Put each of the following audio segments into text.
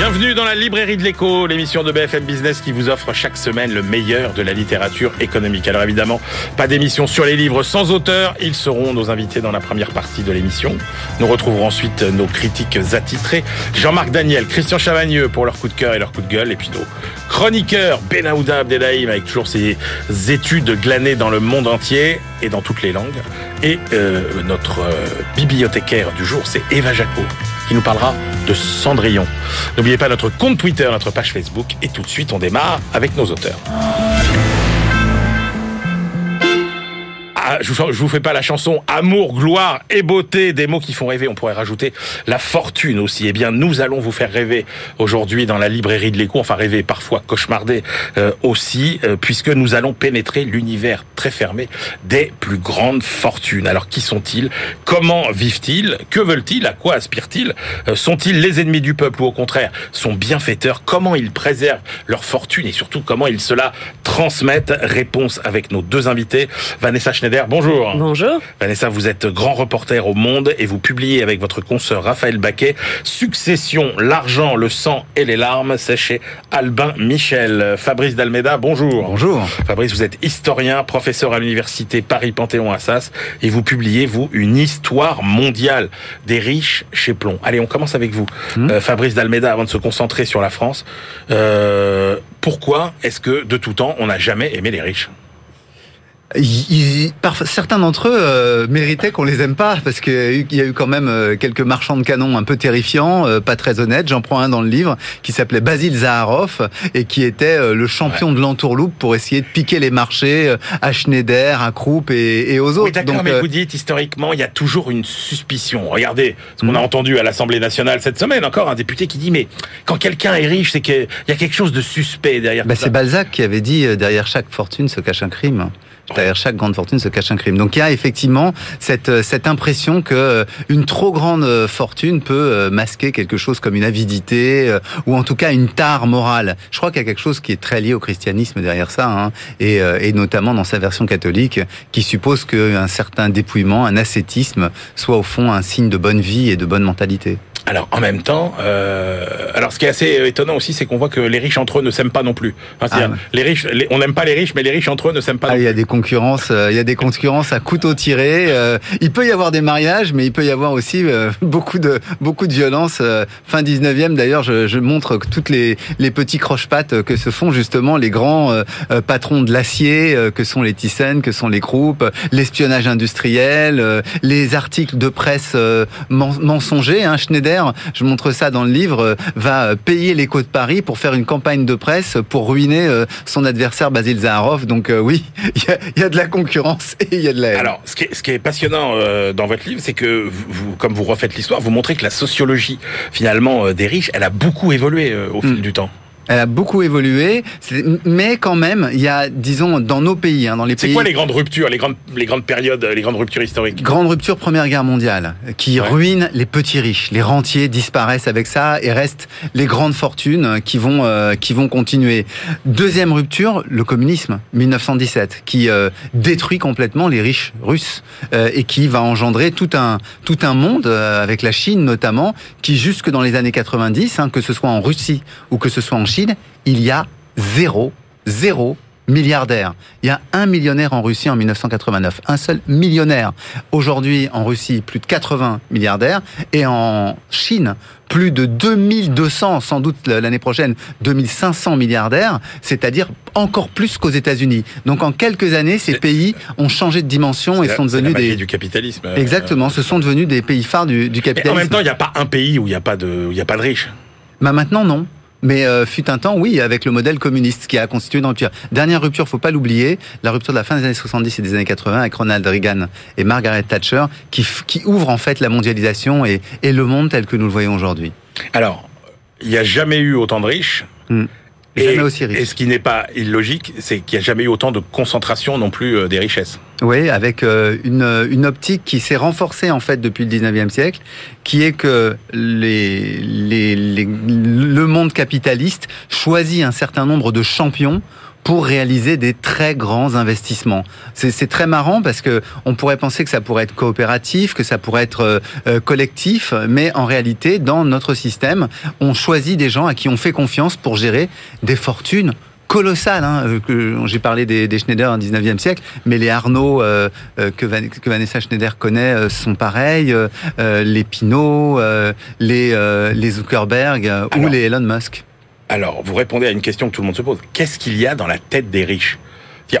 Bienvenue dans la librairie de l'écho, l'émission de BFM Business qui vous offre chaque semaine le meilleur de la littérature économique. Alors évidemment, pas d'émission sur les livres sans auteur. Ils seront nos invités dans la première partie de l'émission. Nous retrouverons ensuite nos critiques attitrés. Jean-Marc Daniel, Christian Chavagneux pour leur coup de cœur et leur coup de gueule. Et puis nos chroniqueurs, Benahouda Abdelhaim avec toujours ses études glanées dans le monde entier et dans toutes les langues. Et euh, notre euh, bibliothécaire du jour, c'est Eva Jaco qui nous parlera de Cendrillon. N'oubliez pas notre compte Twitter, notre page Facebook. Et tout de suite, on démarre avec nos auteurs. Je vous, je vous fais pas la chanson Amour, gloire et beauté, des mots qui font rêver. On pourrait rajouter la fortune aussi. Eh bien, nous allons vous faire rêver aujourd'hui dans la librairie de l'écho. Enfin, rêver parfois cauchemarder euh, aussi, euh, puisque nous allons pénétrer l'univers très fermé des plus grandes fortunes. Alors, qui sont-ils? Comment vivent-ils? Que veulent-ils? À quoi aspirent-ils? Euh, Sont-ils les ennemis du peuple ou au contraire sont bienfaiteurs? Comment ils préservent leur fortune? Et surtout comment ils se la transmettent? Réponse avec nos deux invités. Vanessa Schneider, bonjour. Bonjour. Vanessa, vous êtes grand reporter au Monde et vous publiez avec votre consoeur Raphaël Baquet Succession, l'argent, le sang et les larmes. C'est chez Albin Michel. Fabrice Dalmeda, bonjour. Bonjour. Fabrice, vous êtes historien, professeur à l'université Paris-Panthéon-Assas et vous publiez, vous, une histoire mondiale des riches chez Plomb. Allez, on commence avec vous. Euh, Fabrice Dalmeda, avant de se concentrer sur la France. Euh, pourquoi est-ce que, de tout temps, on n'a jamais aimé les riches? Ils- certains d'entre eux euh, méritaient qu'on les aime pas parce qu'il y a eu- il y a eu quand même euh, quelques marchands de canons un peu terrifiants, euh, pas très honnêtes. J'en prends un dans le livre qui s'appelait Basile Zaharov et qui était euh, le champion de l'entourloupe pour essayer de piquer les marchés euh, à Schneider, à Krupp et, et aux autres. Oui, d'accord, Donc, mais euh, vous dites historiquement, il y a toujours une suspicion. Regardez ce qu'on a entendu à l'Assemblée nationale cette semaine, encore un député qui dit mais quand quelqu'un est riche, c'est qu'il y a quelque chose de suspect derrière. Bah, c'est Balzac qui avait dit derrière chaque fortune se cache un crime. Derrière chaque grande fortune se cache un crime. Donc il y a effectivement cette euh, cette impression que euh, une trop grande euh, fortune peut masquer quelque chose comme une avidité ou en tout cas une tare morale. Je crois qu'il y a quelque chose qui est très lié au christianisme derrière ça, hein, et, et notamment dans sa version catholique, qui suppose qu'un certain dépouillement, un ascétisme, soit au fond un signe de bonne vie et de bonne mentalité. Alors en même temps, euh, alors ce qui est assez étonnant aussi, c'est qu'on voit que les riches entre eux ne s'aiment pas non plus. Enfin, Ah ouais. les riches, les- on n'aime pas les riches, mais les riches entre eux ne s'aiment pas. Ah, il y a des concurrences, euh, il y a des concurrences à couteau tiré. euh, il peut y avoir des mariages, mais il peut y avoir aussi euh, beaucoup de beaucoup de violence. fin 19e, d'ailleurs, je, je montre que toutes les les petits croche-pattes que se font justement les grands patrons de l'acier, que sont les Thyssen, que sont les Krupp, l'espionnage industriel, les articles de presse men- mensongers. Hein, Schneider, je montre ça dans le livre, euh, va euh, payer l'écho de Paris pour faire une campagne de presse pour ruiner euh, son adversaire Basile Zaharov. Donc euh, oui, il y a, il y a de la concurrence et il y a de la haine. Alors, ce qui est, ce qui est passionnant euh, dans votre livre, c'est que vous, comme vous refaites l'histoire, vous montrez que la sociologie finalement euh, des riches, elle a beaucoup évolué euh, au fil Mm. du temps. Elle a beaucoup évolué, c'est- mais quand même, il y a, disons, dans nos pays, hein, dans les C'est pays... quoi les grandes ruptures, les grandes, les grandes périodes, les grandes ruptures historiques? Grande rupture Première Guerre mondiale, qui Ouais. ruine les petits riches. Les rentiers disparaissent avec ça et restent les grandes fortunes qui vont euh, qui vont continuer. Deuxième rupture, le communisme, 1917, qui euh, détruit complètement les riches russes euh, et qui va engendrer tout un tout un monde euh, avec la Chine notamment, qui jusque dans les années 90, hein, que ce soit en Russie ou que ce soit en Chine, il y a zéro zéro milliardaire. Il y a un millionnaire en Russie en 1989, un seul millionnaire. Aujourd'hui, en Russie, plus de 80 milliardaires et en Chine, plus de 2200, sans doute l'année prochaine, 2500 milliardaires, c'est-à-dire encore plus qu'aux États-Unis. Donc en quelques années, ces pays ont changé de dimension et sont la- la devenus magie des du capitalisme. euh, Exactement, ce sont devenus des pays phares du, du Et capitalisme. en même temps, il n'y a pas un pays où il n'y a pas de, où il y a pas de riches. Bah maintenant non. Mais euh, fut un temps, oui, avec le modèle communiste qui a constitué une rupture. Dernière rupture, faut pas l'oublier, la rupture de la fin des années 70 et des années 80 avec Ronald Reagan et Margaret Thatcher, qui, qui ouvre en fait la mondialisation et, et le monde tel que nous le voyons aujourd'hui. Alors, il n'y a jamais eu autant de riches. Hmm. Jamais aussi riche. Et ce qui n'est pas illogique, c'est qu'il n'y a jamais eu autant de concentration non plus euh, des richesses. Oui, avec euh, une, une optique qui s'est renforcée en fait depuis le 19e siècle, qui est que les, les, les- le monde capitaliste choisit un certain nombre de champions pour réaliser des très grands investissements. C'est très marrant parce que on pourrait penser que ça pourrait être coopératif, que ça pourrait être euh, euh, collectif, mais en réalité, dans notre système, on choisit des gens à qui on fait confiance pour gérer des fortunes colossales. Hein, que j'ai parlé des, des, Schneider au 19e siècle, mais les Arnaud euh, que, que, Vanessa Schneider connaît sont pareils, les Pinot, les, les Zuckerberg ou les Elon Musk. Alors, vous répondez à une question que tout le monde se pose. Qu'est-ce qu'il y a dans la tête des riches?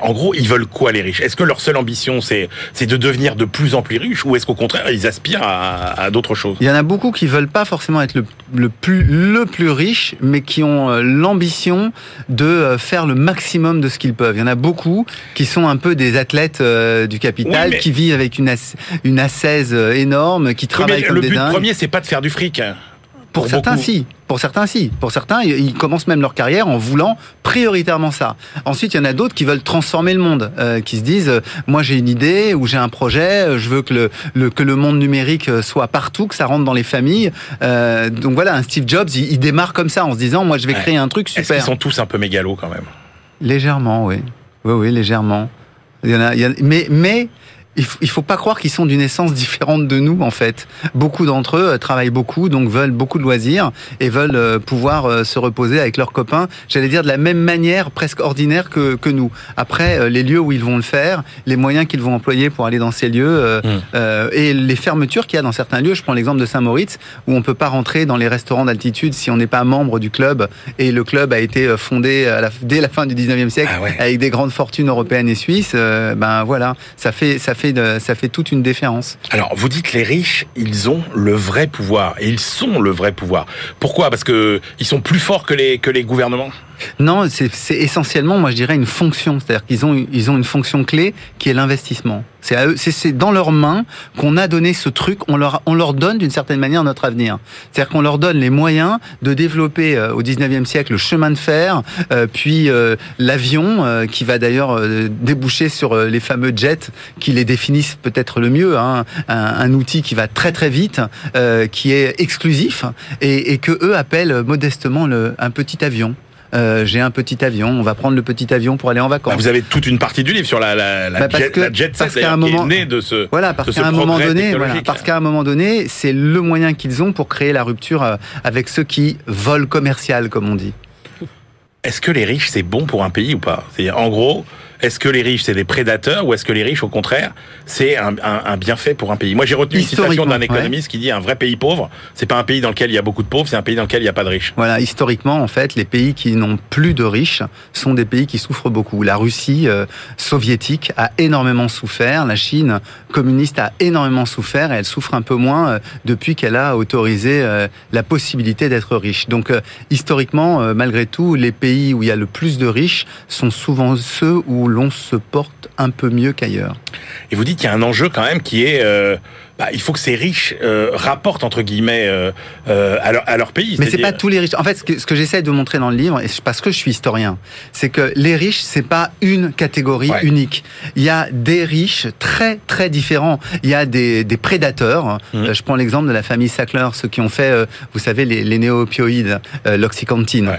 En gros, ils veulent quoi les riches? Est-ce que leur seule ambition c'est c'est de devenir de plus en plus riches ou est-ce qu'au contraire ils aspirent à, d'autres choses? Il y en a beaucoup qui veulent pas forcément être le, plus le plus riche, mais qui ont euh, l'ambition de euh, faire le maximum de ce qu'ils peuvent. Il y en a beaucoup qui sont un peu des athlètes euh, du capital, qui vivent avec une une assaise énorme, qui travaillent comme des dingues. Le but premier c'est pas de faire du fric. Pour, certains, si. Pour certains, si. Pour certains, ils commencent même leur carrière en voulant prioritairement ça. Ensuite, il y en a d'autres qui veulent transformer le monde, euh, qui se disent euh, moi j'ai une idée ou j'ai un projet, euh, je veux que le, le, que le monde numérique soit partout, que ça rentre dans les familles. donc voilà, un Steve Jobs, il, démarre comme ça en se disant moi je vais créer un truc super. Qu'ils sont tous un peu mégalos quand même? Légèrement, oui. Oui, oui, légèrement. Il y en a, il y a mais mais il faut, faut pas croire qu'ils sont d'une essence différente de nous en fait. Beaucoup d'entre eux euh, travaillent beaucoup, donc veulent beaucoup de loisirs et veulent euh, pouvoir euh, se reposer avec leurs copains. J'allais dire de la même manière, presque ordinaire que, que nous. Après, les lieux où ils vont le faire, les moyens qu'ils vont employer pour aller dans ces lieux mmh. et les fermetures qu'il y a dans certains lieux. Je prends l'exemple de Saint-Maurice où on peut pas rentrer dans les restaurants d'altitude si on n'est pas membre du club et le club a été fondé à la, dès la fin du 19e siècle ah avec des grandes fortunes européennes et suisses. ben voilà, ça fait ça fait ça fait toute une différence. Alors, vous dites les riches, ils ont le vrai pouvoir et ils sont le vrai pouvoir. Pourquoi? Parce que ils sont plus forts que les que les gouvernements? Non, c'est essentiellement, moi je dirais, une fonction. C'est-à-dire qu'ils ont, ils ont une fonction clé qui est l'investissement. C'est dans leurs mains qu'on a donné ce truc, on leur, on leur donne d'une certaine manière notre avenir. C'est-à-dire qu'on leur donne les moyens de développer euh, au 19e siècle le chemin de fer, euh, puis euh, l'avion, qui va d'ailleurs déboucher sur les fameux jets qui les définissent peut-être le mieux. Hein. Un, un, outil qui va très très vite, qui est exclusif, et, et que eux appellent modestement le, un petit avion. Euh, j'ai un petit avion, on va prendre le petit avion pour aller en vacances. Bah, vous avez toute une partie du livre sur la, la, la, bah, jet, que, la jet set qu'à un moment, qui est de ce voilà parce qu'à un moment donné, voilà, parce qu'à un moment donné, c'est le moyen qu'ils ont pour créer la rupture euh, avec ceux qui volent commercial, comme on dit. Est-ce que les riches c'est bon pour un pays ou pas? C'est en gros, est-ce que les riches, c'est des prédateurs ou est-ce que les riches, au contraire, c'est un, un, un, bienfait pour un pays? Moi, j'ai retenu une citation d'un économiste qui dit un vrai pays pauvre, c'est pas un pays dans lequel il y a beaucoup de pauvres, c'est un pays dans lequel il n'y a pas de riches. Voilà, historiquement, en fait, les pays qui n'ont plus de riches sont des pays qui souffrent beaucoup. La Russie euh, soviétique a énormément souffert, la Chine communiste a énormément souffert et elle souffre un peu moins euh, depuis qu'elle a autorisé euh, la possibilité d'être riche. Donc, historiquement, malgré tout, les pays où il y a le plus de riches sont souvent ceux où l'on se porte un peu mieux qu'ailleurs. Et vous dites qu'il y a un enjeu quand même qui est euh, bah, il faut que ces riches euh, rapportent entre guillemets euh, euh, à, leur, à, leur, pays. Mais c'est pas tous les riches. En fait, ce que, ce que j'essaie de montrer dans le livre, et parce que je suis historien, c'est que les riches, c'est pas une catégorie unique. Il y a des riches très très différents. Il y a des, des prédateurs. Mmh. je prends l'exemple de la famille Sackler, ceux qui ont fait, vous savez, les, les néo-opioïdes, l'oxycantine.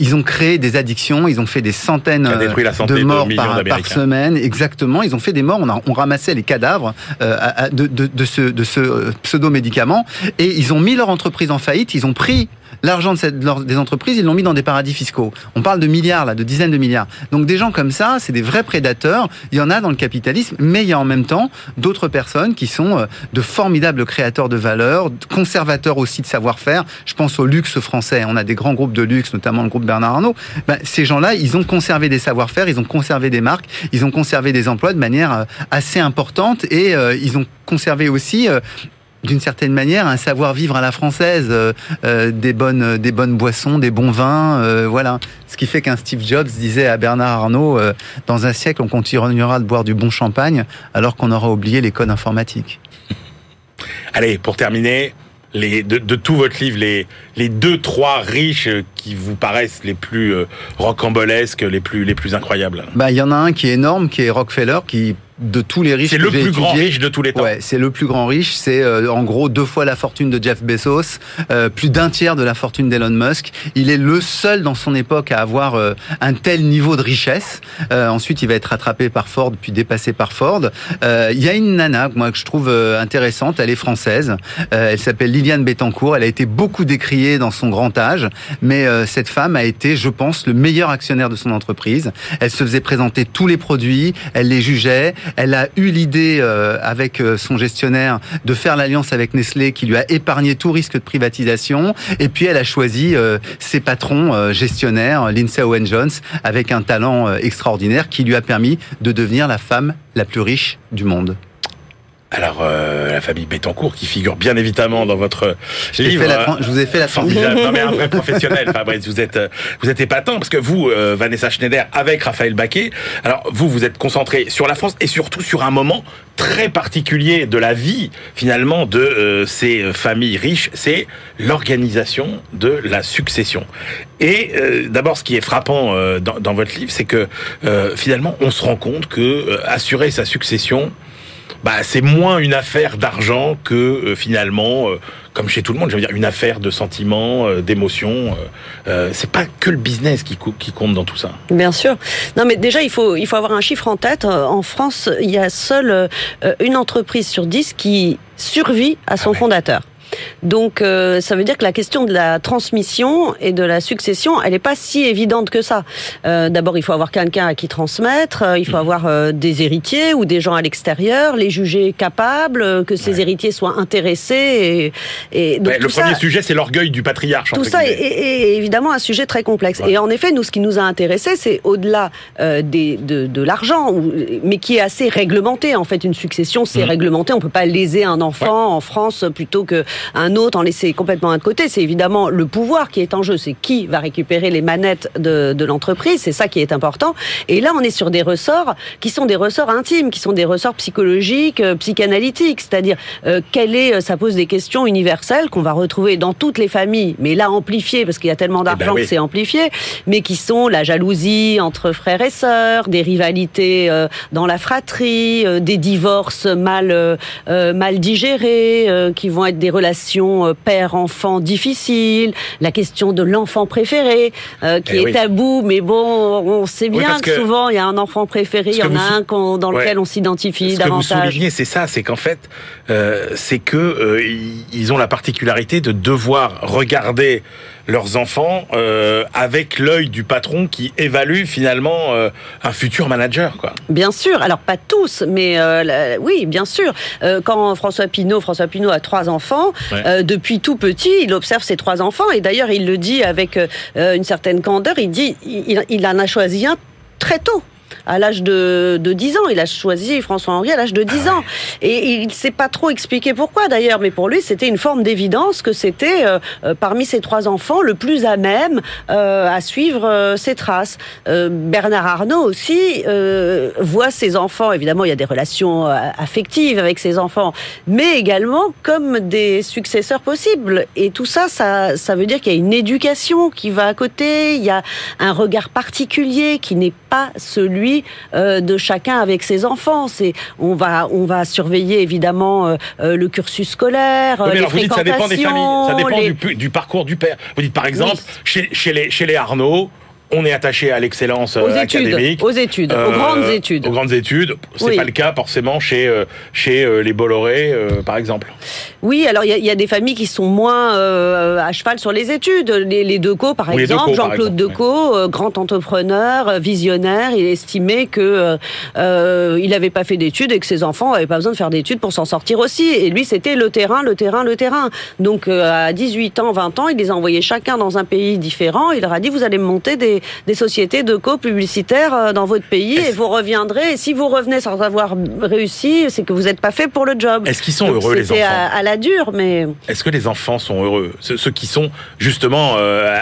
ils ont créé des addictions, ils ont fait des centaines de morts par, par, semaine. Exactement, ils ont fait des morts. On, a, on ramassait les cadavres de, de, de ce de, ce euh, pseudo-médicament. Et ils ont mis leur entreprise en faillite, ils ont pris l'argent de des entreprises, ils l'ont mis dans des paradis fiscaux. On parle de milliards, là, de dizaines de milliards. Donc des gens comme ça, c'est des vrais prédateurs. Il y en a dans le capitalisme, mais il y a en même temps d'autres personnes qui sont euh, de formidables créateurs de valeur, conservateurs aussi de savoir-faire. Je pense au luxe français. On a des grands groupes de luxe, notamment le groupe Bernard Arnault. Ben, ces gens-là, ils ont conservé des savoir-faire, ils ont conservé des marques, ils ont conservé des emplois de manière euh, assez importante et ils ont conservé aussi euh, d'une certaine manière un savoir-vivre à la française, euh, euh, des bonnes des bonnes boissons, des bons vins, voilà. Ce qui fait qu'un Steve Jobs disait à Bernard Arnault dans un siècle on continuera de boire du bon champagne alors qu'on aura oublié les codes informatiques. Allez, pour terminer, les, de, de, tout votre livre, les, les deux, trois riches qui vous paraissent les plus rocambolesques, les plus, les plus incroyables Bah, il y en a un qui est énorme, qui est Rockefeller, qui de tous les riches. C'est le plus grand riche de tous les temps. Ouais, c'est le plus grand riche. C'est euh, en gros deux fois la fortune de Jeff Bezos, euh, plus d'un tiers de la fortune d'Elon Musk. Il est le seul dans son époque à avoir euh, un tel niveau de richesse. ensuite, il va être rattrapé par Ford, puis dépassé par Ford. Il y a une nana, moi que je trouve intéressante. Elle est française. elle s'appelle Liliane Bettencourt. Elle a été beaucoup décriée dans son grand âge, mais cette femme a été, je pense, le meilleur actionnaire de son entreprise. Elle se faisait présenter tous les produits, elle les jugeait. Elle a eu l'idée euh, avec euh, son gestionnaire de faire l'alliance avec Nestlé qui lui a épargné tout risque de privatisation. Et puis elle a choisi euh, ses patrons gestionnaires, Lindsay Owen Jones, avec un talent extraordinaire qui lui a permis de devenir la femme la plus riche du monde. Alors, euh, la famille Bettencourt, qui figure bien évidemment dans votre livre. je vous ai fait la formidable. non, mais un vrai professionnel, Fabrice. Vous êtes, vous êtes épatant parce que vous, euh, Vanessa Schneider, avec Raphaël Baquet, alors vous, vous êtes concentré sur la France et surtout sur un moment très particulier de la vie, finalement, de euh, ces familles riches, c'est l'organisation de la succession. Et d'abord, ce qui est frappant dans, dans, votre livre, c'est que finalement, on se rend compte que assurer sa succession, bah, c'est moins une affaire d'argent que euh, finalement, euh, comme chez tout le monde, je veux dire, une affaire de sentiments, euh, d'émotions. c'est pas que le business qui, qui compte dans tout ça. Bien sûr. Non, mais déjà, il faut, il faut avoir un chiffre en tête. En France, il y a seule une entreprise sur dix qui survit à son ah fondateur. Donc euh, ça veut dire que la question de la transmission et de la succession, elle n'est pas si évidente que ça. Euh, D'abord, il faut avoir quelqu'un à qui transmettre, euh, il faut avoir euh, des héritiers ou des gens à l'extérieur, les juger capables, que ces héritiers soient intéressés. Et, et donc, le premier sujet, c'est l'orgueil du patriarche. Tout ça est, évidemment un sujet très complexe. Et en effet, nous, ce qui nous a intéressé, c'est au-delà euh, des, de, de l'argent, mais qui est assez réglementé. En fait, une succession, c'est mmh. réglementé. On peut pas léser un enfant en France plutôt que un autre, en laisser complètement de côté. C'est évidemment le pouvoir qui est en jeu. C'est qui va récupérer les manettes de, de l'entreprise. C'est ça qui est important. Et là, on est sur des ressorts qui sont des ressorts intimes, qui sont des ressorts psychologiques, euh, psychanalytiques. C'est-à-dire, euh, quelle est, euh, ça pose des questions universelles qu'on va retrouver dans toutes les familles, mais là amplifiées, parce qu'il y a tellement eh ben d'argent que c'est amplifié, mais qui sont la jalousie entre frères et sœurs, des rivalités dans la fratrie, des divorces mal, mal digérés, qui vont être des relations euh, père-enfant difficile, la question de l'enfant préféré euh, qui eh est tabou, mais bon, on sait bien que, souvent il y a un enfant préféré, il y en a un dans lequel on s'identifie davantage. Ce que vous soulignez, c'est ça, c'est qu'en fait, euh, c'est que ils ont la particularité de devoir regarder leurs enfants euh, avec l'œil du patron qui évalue finalement euh, un futur manager. Quoi. Bien sûr, alors pas tous, mais euh, oui, bien sûr. quand François Pinault, François Pinault a trois enfants, depuis tout petit, il observe ses trois enfants et d'ailleurs il le dit avec une certaine candeur, il dit il, il en a choisi un très tôt à l'âge de, de 10 ans. Il a choisi François-Henri à l'âge de 10 ah ans. Et il ne s'est pas trop expliqué pourquoi d'ailleurs, mais pour lui, c'était une forme d'évidence que c'était euh, euh, parmi ses trois enfants le plus à même euh, à suivre ses traces. Bernard Arnault aussi voit ses enfants, évidemment, il y a des relations affectives avec ses enfants, mais également comme des successeurs possibles. Et tout ça, ça, ça veut dire qu'il y a une éducation qui va à côté, il y a un regard particulier qui n'est pas celui euh, de chacun avec ses enfants. C'est on va on va surveiller évidemment euh, euh, le cursus scolaire, les alors vous dites ça dépend des familles, ça dépend du, parcours du père. Vous dites par exemple chez, chez les chez les Arnaud, on est attaché à l'excellence euh, académique, aux études, aux grandes études. Aux grandes études. C'est pas le cas forcément chez chez les Bolloré, par exemple. Oui, alors il y, a des familles qui sont moins à cheval sur les études. Les, les Decaux, par exemple, Jean-Claude Decaux, grand entrepreneur, visionnaire, il estimait que il n'avait pas fait d'études et que ses enfants n'avaient pas besoin de faire d'études pour s'en sortir aussi. Et lui, c'était le terrain, le terrain, le terrain. Donc à 18 ans, 20 ans, il les a envoyés chacun dans un pays différent. Il leur a dit vous allez monter des des, sociétés de co-publicitaires euh, dans votre pays et vous reviendrez. Et si vous revenez sans avoir réussi, c'est que vous n'êtes pas fait pour le job. Est-ce qu'ils sont heureux les enfants? à, à, la dure, mais. Est-ce que les enfants sont heureux? Ceux, qui sont justement euh,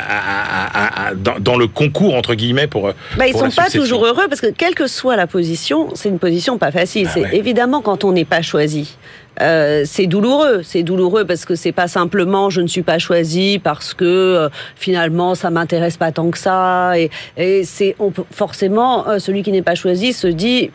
dans, le concours entre guillemets pour. Bah, ils sont pas toujours heureux parce que quelle que soit la position, c'est une position pas facile. Ah c'est évidemment quand on n'est pas choisi. Euh, c'est douloureux. C'est douloureux parce que c'est pas simplement je ne suis pas choisi parce que euh, finalement ça m'intéresse pas tant que ça. Et, et c'est forcément euh, celui qui n'est pas choisi se dit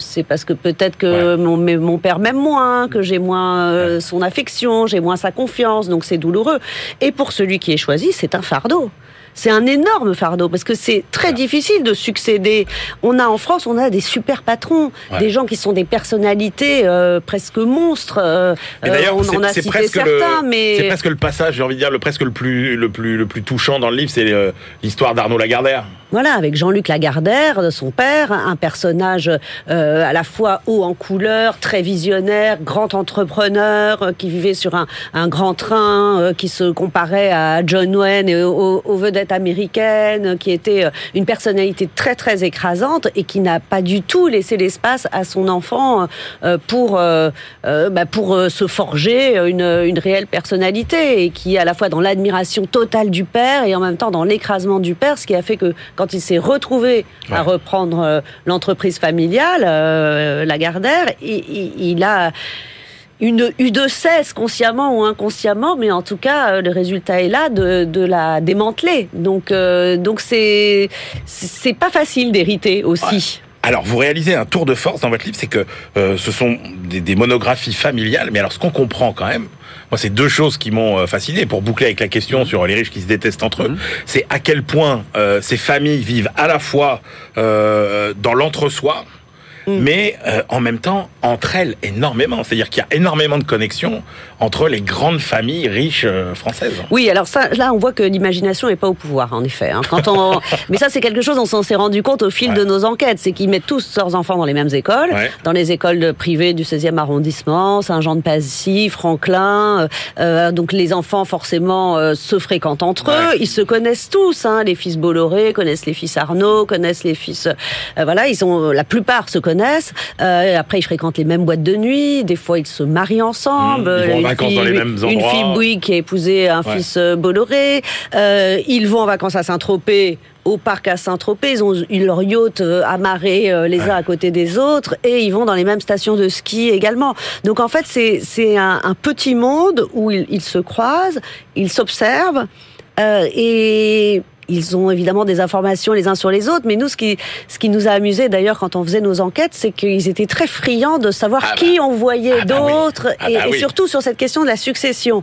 c'est parce que peut-être que mon, mon, père m'aime moins, que j'ai moins euh, son affection, j'ai moins sa confiance, donc c'est douloureux. Et pour celui qui est choisi, c'est un fardeau c'est un énorme fardeau parce que c'est très difficile de succéder. On a en France, on a des super patrons, des gens qui sont des personnalités euh, presque monstres. Euh, d'ailleurs, on en a cité certains, mais c'est presque le passage, j'ai envie de dire, le presque le plus le plus le plus touchant dans le livre, c'est l'histoire d'Arnaud Lagardère. Voilà, avec Jean-Luc Lagardère, son père, un personnage euh, à la fois haut en couleur, très visionnaire, grand entrepreneur, euh, qui vivait sur un, un grand train, euh, qui se comparait à John Wayne et aux, vedettes américaines, qui était une personnalité très très écrasante et qui n'a pas du tout laissé l'espace à son enfant pour bah, pour se forger une, une réelle personnalité et qui est à la fois dans l'admiration totale du père et en même temps dans l'écrasement du père, ce qui a fait que quand il s'est retrouvé à reprendre euh, l'entreprise familiale, euh, Lagardère, il, il, a une eu de cesse consciemment ou inconsciemment, mais en tout cas euh, le résultat est là de, de la démanteler. Donc donc c'est c'est pas facile d'hériter aussi. Alors, vous réalisez un tour de force dans votre livre, c'est que ce sont des, des, monographies familiales, mais alors ce qu'on comprend quand même, moi, c'est deux choses qui m'ont euh, fasciné pour boucler avec la question sur les riches qui se détestent entre eux. Mhm. C'est à quel point euh, ces familles vivent à la fois euh, dans l'entre-soi, mm. mais en même temps entre elles énormément. C'est-à-dire qu'il y a énormément de connexions entre les grandes familles riches euh, françaises. Oui, alors ça, là, on voit que l'imagination n'est pas au pouvoir, en effet. Hein. Quand on... Mais ça, c'est quelque chose, on s'en s'est rendu compte au fil de nos enquêtes. C'est qu'ils mettent tous leurs enfants dans les mêmes écoles, dans les écoles privées du 16e arrondissement, Saint-Jean-de-Passy, Franklin. Euh, euh, donc les enfants, forcément, euh, se fréquentent entre eux. Ils se connaissent tous. Hein. Les fils Bolloré connaissent les fils Arnaud, connaissent les fils... voilà, ils ont... La plupart se connaissent. Après, ils fréquentent les mêmes boîtes de nuit. Des fois, ils se marient ensemble. Mmh, une fille Bouygues qui a épousé un fils euh, Bolloré. Euh, ils vont en vacances à Saint-Tropez au parc à Saint-Tropez, ils ont leur yacht euh, amarré les uns à côté des autres et ils vont dans les mêmes stations de ski également. Donc en fait, c'est un, un, petit monde où ils, ils se croisent, ils s'observent euh, et ils ont évidemment des informations les uns sur les autres, mais nous, ce qui, ce qui nous a amusé d'ailleurs quand on faisait nos enquêtes, c'est qu'ils étaient très friands de savoir ah qui bah. on voyait ah bah d'autres, ah et, bah surtout sur cette question de la succession.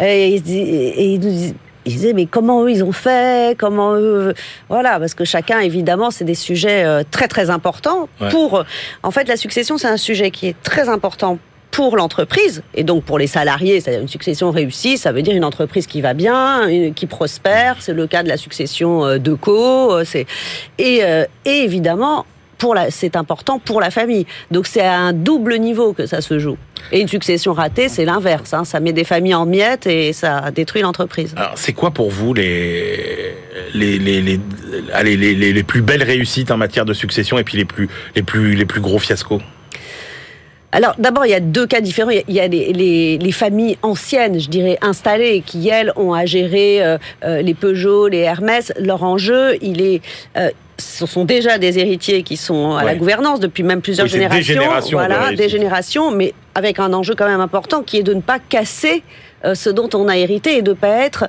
Et, ils nous disaient mais comment eux ils ont fait, comment eux, voilà, parce que chacun évidemment c'est des sujets euh, très très importants pour. En fait, la succession c'est un sujet qui est très important pour l'entreprise et donc pour les salariés, c'est-à-dire une succession réussie, ça veut dire une entreprise qui va bien, qui prospère. C'est le cas de la succession euh, de co. Euh, c'est et, euh, et évidemment c'est important pour la famille. Donc c'est à un double niveau que ça se joue. Et une succession ratée, c'est l'inverse. Hein. Ça met des familles en miettes et ça détruit l'entreprise. Alors, c'est quoi pour vous les les, les, les, les, les plus belles réussites en matière de succession et puis les plus, les plus, les plus gros fiascos? Alors d'abord, il y a deux cas différents. Il y a les, les, familles anciennes, je dirais, installées, qui, elles, ont à gérer euh, euh, les Peugeot, les Hermès. Leur enjeu, il est... Euh, ce sont déjà des héritiers qui sont à la gouvernance depuis même plusieurs générations. Des générations. Voilà, des générations, mais avec un enjeu quand même important qui est de ne pas casser ce dont on a hérité et de pas être.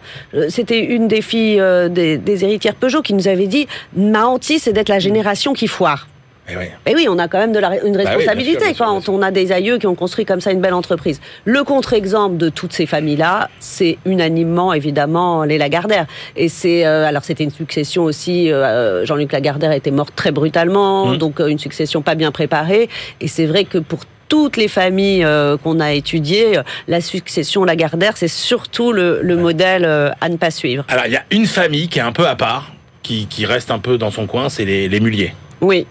C'était une des filles des, des, héritières Peugeot qui nous avait dit ma hantise, c'est d'être la génération qui foire. Et eh oui. Eh oui. on a quand même de la, une bah responsabilité quand on a des aïeux qui ont construit comme ça une belle entreprise. Le contre-exemple de toutes ces familles-là, c'est unanimement évidemment les Lagardère. Et c'est euh, alors c'était une succession aussi. Euh, Jean-Luc Lagardère était mort très brutalement, mmh. donc euh, une succession pas bien préparée. Et c'est vrai que pour toutes les familles qu'on a étudiées, la succession Lagardère, c'est surtout le, le modèle à ne pas suivre. Alors il y a une famille qui est un peu à part, qui, qui reste un peu dans son coin, c'est les, les Mulliers. Oui.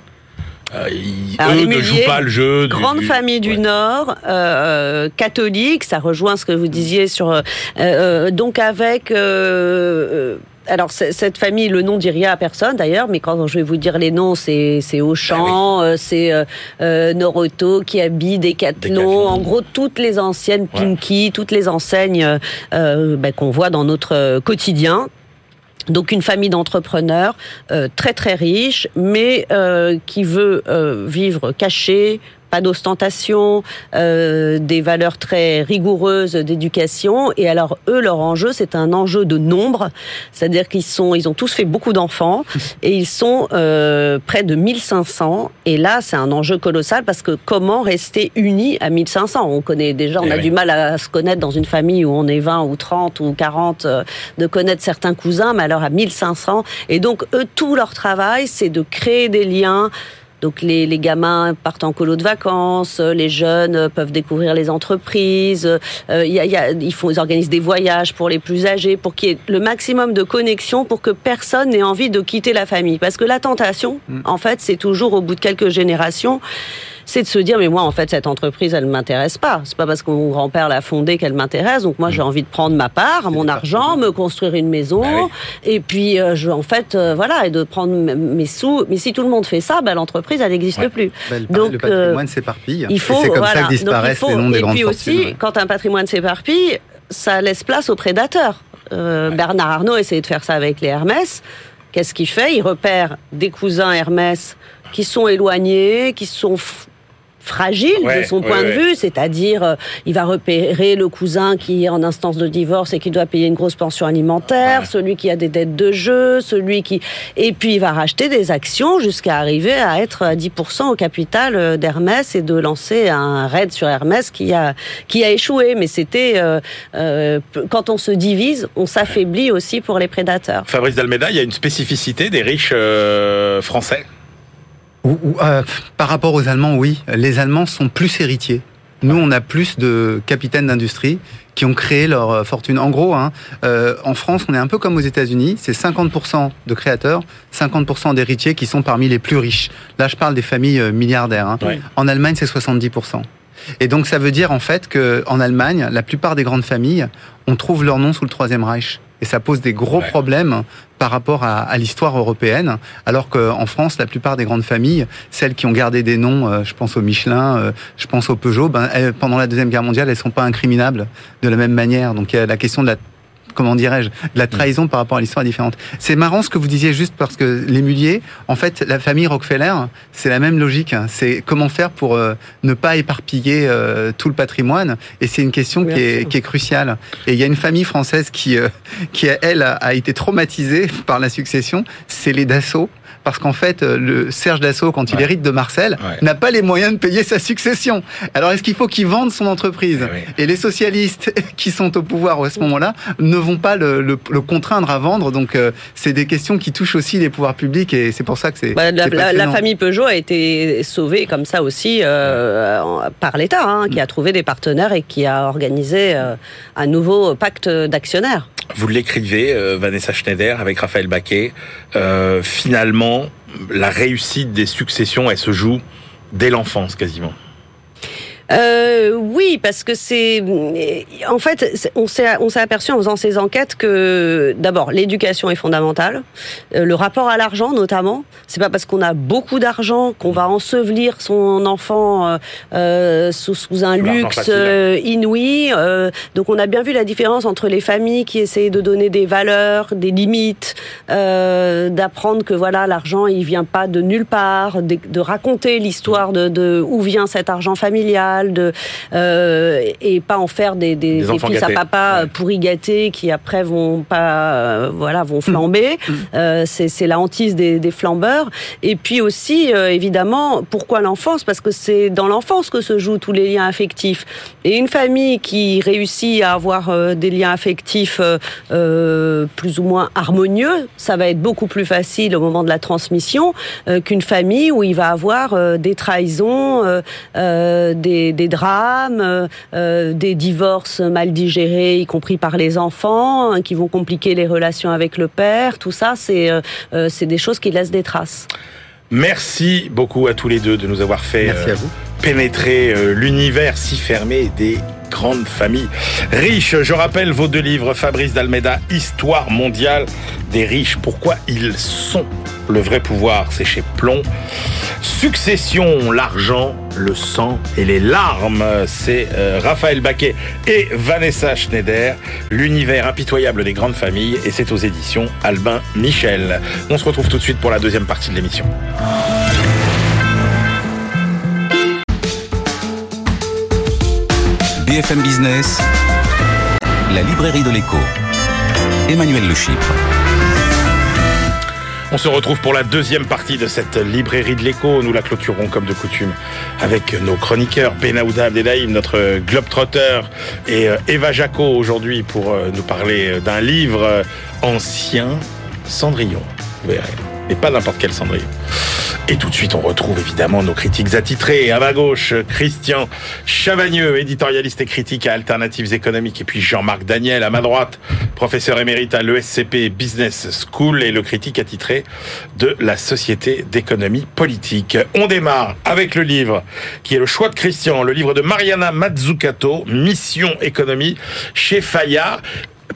Euh, ils, eux ne jouent pas le jeu. grande famille du Nord, euh, euh, catholique, ça rejoint ce que vous disiez sur. donc avec. alors cette famille, le nom dit rien à personne d'ailleurs, mais quand je vais vous dire les noms, c'est c'est Auchan, ben c'est Noroto, Kiabi, Decathlon, en gros toutes les anciennes Pinky, toutes les enseignes ben, qu'on voit dans notre quotidien, donc une famille d'entrepreneurs euh, très très riche, mais euh, qui veut euh, vivre caché, pas d'ostentation, euh, des valeurs très rigoureuses d'éducation. Et alors eux, leur enjeu, c'est un enjeu de nombre, c'est-à-dire qu'ils sont, ils ont tous fait beaucoup d'enfants et ils sont euh, près de 1500. Et là, c'est un enjeu colossal parce que comment rester unis à 1500 On connaît déjà, on Eh a oui. du mal à se connaître dans une famille où on est 20 ou 30 ou 40, euh, de connaître certains cousins, mais alors à 1500. Et donc eux, tout leur travail, c'est de créer des liens. Donc les, les gamins partent en colo de vacances, euh, les jeunes euh, peuvent découvrir les entreprises, euh, il y a- il y a- ils, font, ils organisent des voyages pour les plus âgés, pour qu'il y ait le maximum de connexion, pour que personne n'ait envie de quitter la famille. Parce que la tentation, en fait, c'est toujours au bout de quelques générations, c'est de se dire mais moi en fait cette entreprise elle m'intéresse pas. C'est pas parce que mon grand-père l'a fondée qu'elle m'intéresse. Donc moi j'ai envie de prendre ma part, mon argent, me construire une maison Bah oui. et puis euh, je en fait euh, voilà et de prendre mes sous. Mais si tout le monde fait ça, ben l'entreprise elle n'existe Ouais. plus. Ben, le, Donc, le patrimoine s'éparpille. Il faut et c'est comme voilà. ça que Donc, il faut- les noms des et puis aussi quand un patrimoine s'éparpille, ça laisse place aux prédateurs. Euh, Bernard Arnault essayait de faire ça avec les Hermès. Qu'est-ce qu'il fait? Il repère des cousins Hermès qui sont éloignés, qui sont f- fragiles Ouais, de son ouais, point ouais. de vue, c'est-à-dire euh, il va repérer le cousin qui est en instance de divorce et qui doit payer une grosse pension alimentaire, celui qui a des dettes de jeu, celui qui et puis il va racheter des actions jusqu'à arriver à être à 10% au capital euh, d'Hermès et de lancer un raid sur Hermès qui a qui a échoué. Mais c'était euh, euh, quand on se divise, on s'affaiblit aussi pour les prédateurs. Fabrice Dalmeda, il y a une spécificité des riches euh, français? Euh, par rapport aux Allemands, oui. Les Allemands sont plus héritiers. Nous, on a plus de capitaines d'industrie qui ont créé leur euh, fortune. En gros, hein, euh, en France, on est un peu comme aux États-Unis. C'est 50% de créateurs, 50% d'héritiers qui sont parmi les plus riches. Là, je parle des familles milliardaires. hein. En Allemagne, c'est 70%. Et donc, ça veut dire en fait que en Allemagne, la plupart des grandes familles, on trouve leur nom sous le Troisième Reich. Et ça pose des gros Ouais. problèmes par rapport à, à l'histoire européenne, alors qu'en France, la plupart des grandes familles, celles qui ont gardé des noms, euh, je pense au Michelin, euh, je pense au Peugeot, ben, pendant la Deuxième Guerre mondiale, elles sont pas incriminables de la même manière. Donc la question de la comment dirais-je, de la trahison par rapport à l'histoire différente. C'est marrant ce que vous disiez juste parce que les Mulliers, en fait, la famille Rockefeller, c'est la même logique. C'est comment faire pour euh, ne pas éparpiller euh, tout le patrimoine. Et c'est une question qui est, qui est cruciale. Et il y a une famille française qui, euh, qui elle, a, a été traumatisée par la succession. C'est les Dassault. Parce qu'en fait, euh, le Serge Dassault, quand il Ouais. hérite de Marcel, Ouais. n'a pas les moyens de payer sa succession. Alors, est-ce qu'il faut qu'il vende son entreprise Eh. Et les socialistes qui sont au pouvoir à ce moment-là ne vont pas le, le- le contraindre à vendre. Donc, euh, c'est des questions qui touchent aussi les pouvoirs publics et c'est pour ça que c'est. Bah, la, famille Peugeot a été sauvée comme ça aussi euh, par l'État, hein, qui a trouvé des partenaires et qui a organisé euh, un nouveau pacte d'actionnaires. Vous l'écrivez, euh, Vanessa Schneider, avec Raphaël Baquet. Euh, finalement, la réussite des successions, elle se joue dès l'enfance quasiment. Euh, oui, parce que c'est, en fait, on s'est on s'est aperçu en faisant ces enquêtes que d'abord l'éducation est fondamentale, Euh, le rapport à l'argent notamment. C'est pas parce qu'on a beaucoup d'argent qu'on va ensevelir son enfant euh, euh, sous, sous un luxe euh, inouï. Euh, donc on a bien vu la différence entre les familles qui essayaient de donner des valeurs, des limites, euh, d'apprendre que voilà l'argent il vient pas de nulle part, de, de raconter l'histoire de, de où vient cet argent familial, de euh, et pas en faire des, des, Des des fils à papa Ouais. pourri gâtés qui après vont pas euh, voilà vont flamber. Euh, c'est la hantise des, des flambeurs. Et puis aussi euh, évidemment pourquoi l'enfance? Parce que c'est dans l'enfance que se jouent tous les liens affectifs. Et une famille qui réussit à avoir euh, des liens affectifs euh, euh, plus ou moins harmonieux, ça va être beaucoup plus facile au moment de la transmission euh, qu'une famille où il va avoir euh, des trahisons, euh, euh, des, des drames, euh, euh, des divorces mal digérés, y compris par les enfants, hein, qui vont compliquer les relations avec le père. Tout ça, c'est euh, euh, c'est des choses qui laissent des traces. Merci beaucoup à tous les deux de nous avoir fait Merci euh, à vous. Pénétrer euh, l'univers si fermé des grandes familles riches. Je rappelle vos deux livres, Fabrice Dalmeda, Histoire mondiale des riches. Pourquoi ils sont le vrai pouvoir C'est chez Plomb. Succession, l'argent, le sang et les larmes. C'est euh, Raphaël Baquet et Vanessa Schneider. L'univers impitoyable des grandes familles et c'est aux éditions Albin Michel. On se retrouve tout de suite pour la deuxième partie de l'émission. BFM Business, la librairie de l'écho. Emmanuel Le Chypre. On se retrouve pour la deuxième partie de cette librairie de l'écho. Nous la clôturons comme de coutume avec nos chroniqueurs Benaouda Abdelhaim, notre globetrotter, et euh, Eva Jaco aujourd'hui pour euh, nous parler d'un livre euh, ancien, Cendrillon. Vous verrez. Et pas n'importe quel Cendrillon. Et tout de suite, on retrouve évidemment nos critiques attitrés. À ma gauche, Christian Chavagneux, éditorialiste et critique à Alternatives économiques. Et puis Jean-Marc Daniel, à ma droite, professeur émérite à l'ESCP Business School et le critique attitré de la Société d'économie politique. On démarre avec le livre qui est le choix de Christian, le livre de Mariana Mazzucato, Mission économie, chez Fayard.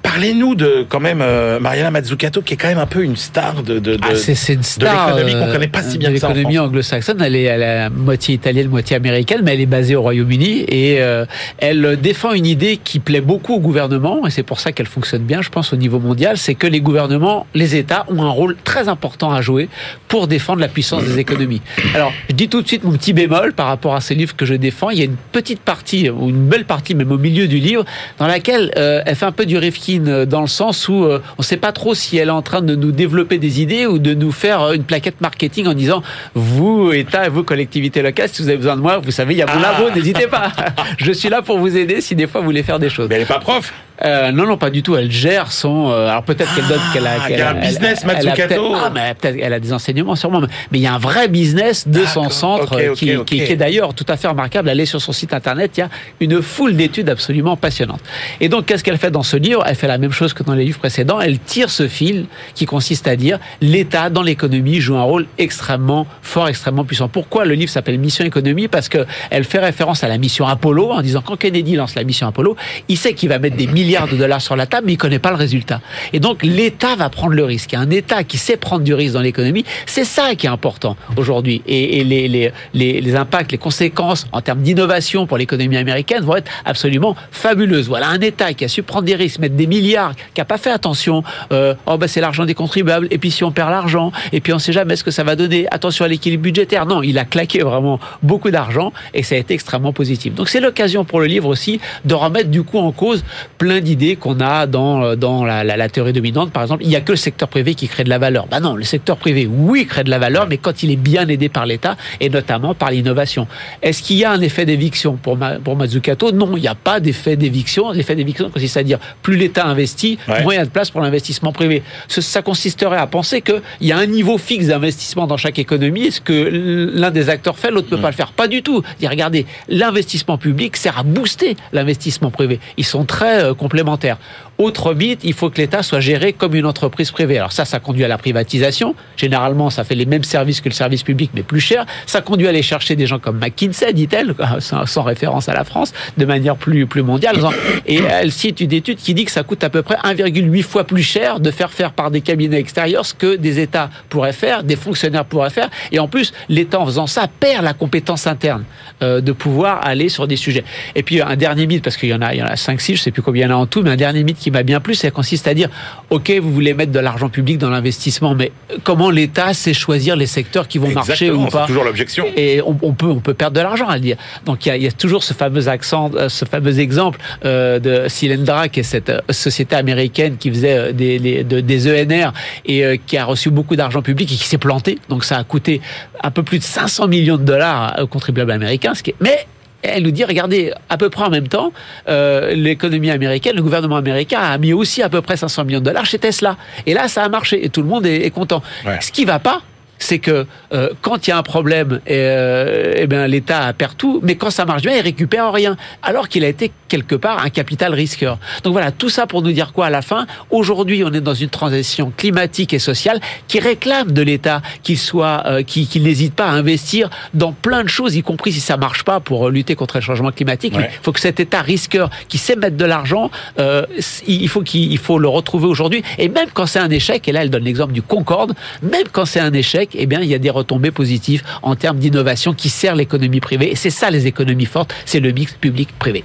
Parlez-nous de quand même euh, Mariana Mazzucato qui est quand même un peu une star de de, de, ah, une star de l'économie qu'on connaît pas si bien l'économie anglo-saxonne. Elle est, elle est moitié italienne, moitié américaine, mais elle est basée au Royaume-Uni et euh, elle défend une idée qui plaît beaucoup au gouvernement et c'est pour ça qu'elle fonctionne bien, je pense, au niveau mondial, c'est que les gouvernements, les États ont un rôle très important à jouer pour défendre la puissance des économies. Alors, je dis tout de suite mon petit bémol par rapport à ces livres que je défends. Il y a une petite partie ou une belle partie, même au milieu du livre, dans laquelle euh, elle fait un peu du rifkin euh, dans le sens où euh, on ne sait pas trop si elle est en train de nous développer des idées ou de nous faire euh, une plaquette marketing en disant vous État et vous collectivités locales, si vous avez besoin de moi, vous savez, il y a mon ah. labo, n'hésitez pas. Je suis là pour vous aider si des fois vous voulez faire des choses. Mais elle n'est pas prof. Euh, non, non, pas du tout. Elle gère son. Euh, alors peut-être qu'elle donne qu'elle a. Ah, il y a un business, Matsukato. Ah, mais peut-être elle a des enseignements sûrement. Mais il y a un vrai business de son centre qui, Qui, qui, est d'ailleurs tout à fait remarquable. Allez sur son site internet, il y a une foule d'études absolument passionnantes. Et donc, qu'est-ce qu'elle fait dans ce livre? Elle fait la même chose que dans les livres précédents. Elle tire ce fil qui consiste à dire l'État dans l'économie joue un rôle extrêmement fort, extrêmement puissant. Pourquoi le livre s'appelle Mission Économie? Parce que elle fait référence à la mission Apollo en disant quand Kennedy lance la mission Apollo, il sait qu'il va mettre des milliards milliards de dollars sur la table, mais il connaît pas le résultat. Et donc l'État va prendre le risque. un État qui sait prendre du risque dans l'économie, c'est ça qui est important aujourd'hui. Et, les, impacts, les conséquences en termes d'innovation pour l'économie américaine vont être absolument fabuleuses. Voilà un État qui a su prendre des risques, mettre des milliards, qui a pas fait attention. Euh, oh ben c'est l'argent des contribuables. Et puis si on perd l'argent, et puis on sait jamais ce que ça va donner. Attention à l'équilibre budgétaire. Non, il a claqué vraiment beaucoup d'argent et ça a été extrêmement positif. Donc c'est l'occasion pour le livre aussi de remettre du coup en cause plein d'idées qu'on a dans, euh, dans la, la, théorie dominante. Par exemple, il n'y a que le secteur privé qui crée de la valeur. Ben non, le secteur privé, oui, crée de la valeur, mais quand il est bien aidé par l'État et notamment par l'innovation. Est-ce qu'il y a un effet d'éviction pour, pour Mazzucato? Non, il n'y a pas d'effet d'éviction. L'effet d'éviction consiste à dire plus l'État investit, moins il y a de place pour l'investissement privé. Ça consisterait à penser qu'il y a un niveau fixe d'investissement dans chaque économie. Est-ce que l'un des acteurs fait, l'autre ne peut pas le faire Pas du tout. Dire, regardez, l'investissement public sert à booster l'investissement privé. Ils sont très euh, complémentaires. Autre mythe, il faut que l'État soit géré comme une entreprise privée. Alors ça, ça conduit à la privatisation. Généralement, ça fait les mêmes services que le service public, mais plus cher. Ça conduit à aller chercher des gens comme McKinsey, dit-elle, sans référence à la France, de manière plus, plus mondiale. Et elle cite une étude qui dit que ça coûte à peu près 1,8 fois plus cher de faire faire par des cabinets extérieurs ce que des États pourraient faire, des fonctionnaires pourraient faire. Et en plus, l'État, en faisant ça, perd la compétence interne euh, de pouvoir aller sur des sujets. Et puis, un dernier mythe, parce qu'il y en a, a 5, 6, je sais plus combien il y en a en tout, mais un dernier mythe qui m'a bien plus, ça consiste à dire, OK, vous voulez mettre de l'argent public dans l'investissement, mais comment l'État sait choisir les secteurs qui vont marcher ou pas toujours l'objection. Et on, peut, on peut perdre de l'argent à le dire. Donc il y, a, toujours ce fameux accent, euh, ce fameux exemple euh, de Cylindra, qui est cette euh, société américaine qui faisait des, des ENR et qui a reçu beaucoup d'argent public et qui s'est planté. Donc ça a coûté un peu plus de 500 millions de dollars aux contribuables américains, ce qui est... mais elle nous dit, regardez, à peu près en même temps, euh, l'économie américaine, le gouvernement américain a mis aussi à peu près 500 millions de dollars chez Tesla. Et là, ça a marché et tout le monde est, content. Ce qui va pas, c'est que euh, quand il y a un problème, euh, eh bien l'État perd tout, mais quand ça marche bien, il récupère rien, alors qu'il a été quelque part un capital risqueur. Donc voilà, tout ça pour nous dire quoi à la fin? Aujourd'hui, on est dans une transition climatique et sociale qui réclame de l'État qu'il soit, euh, qu'il n'hésite pas à investir dans plein de choses, y compris si ça marche pas pour lutter contre le changement climatique. Il faut que cet État risqueur qui sait mettre de l'argent, euh, il faut qu'il faut le retrouver aujourd'hui. Et même quand c'est un échec, et là elle donne l'exemple du Concorde, même quand c'est un échec eh bien, il y a des retombées positives en termes d'innovation qui sert l'économie privée. Et c'est ça les économies fortes, c'est le mix public-privé.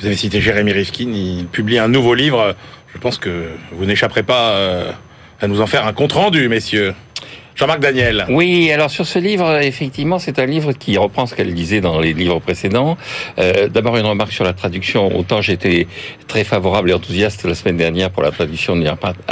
Vous avez cité Jérémy Rifkin, il publie un nouveau livre. Je pense que vous n'échapperez pas euh, à nous en faire un compte rendu, messieurs. Jean-Marc Daniel. Oui, alors sur ce livre, effectivement, c'est un livre qui reprend ce qu'elle disait dans les livres précédents. Euh, D'abord, une remarque sur la traduction. Autant j'étais très favorable et enthousiaste la semaine dernière pour la traduction de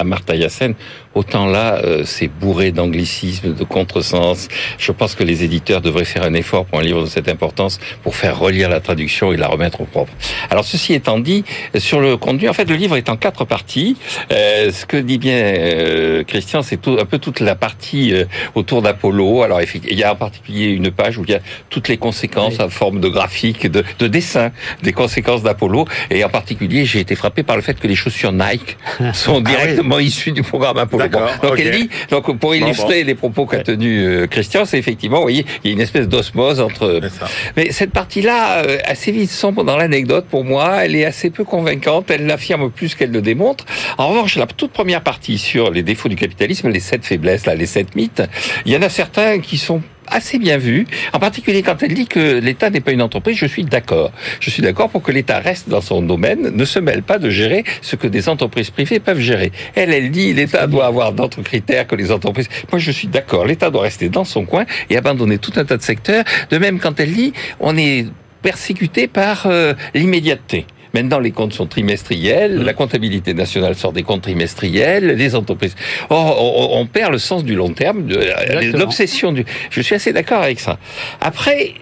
Martha Yassen, autant là, euh, c'est bourré d'anglicisme, de contresens. Je pense que les éditeurs devraient faire un effort pour un livre de cette importance pour faire relire la traduction et la remettre au propre. Alors, ceci étant dit, sur le contenu, en fait, le livre est en quatre parties. Euh, ce que dit bien euh, Christian, c'est un peu toute la partie euh, autour d'Apollo. Alors il y a en particulier une page où il y a toutes les conséquences en forme de graphique, de, de dessin des conséquences d'Apollo. Et en particulier, j'ai été frappé par le fait que les chaussures Nike sont ah directement issues du programme Apollo. Donc elle dit, donc pour illustrer les propos qu'a tenus euh, Christian, c'est effectivement, vous voyez, il y a une espèce d'osmose entre. Mais cette partie-là, euh, assez vite sombre dans l'anecdote pour moi, elle est assez peu convaincante. Elle l'affirme plus qu'elle le démontre. En revanche, la toute première partie sur les défauts du capitalisme, les sept faiblesses, là, les sept mythes, il y en a certains qui sont assez bien vus, en particulier quand elle dit que l'État n'est pas une entreprise, je suis d'accord. Je suis d'accord pour que l'État reste dans son domaine, ne se mêle pas de gérer ce que des entreprises privées peuvent gérer. Elle, elle dit l'État doit avoir d'autres critères que les entreprises. Moi, je suis d'accord. L'État doit rester dans son coin et abandonner tout un tas de secteurs. De même, quand elle dit on est persécuté par euh, l'immédiateté. Maintenant, les comptes sont trimestriels, mmh. la comptabilité nationale sort des comptes trimestriels, les entreprises. Or, on, perd le sens du long terme, de l'obsession du. Je suis assez d'accord avec ça. Après,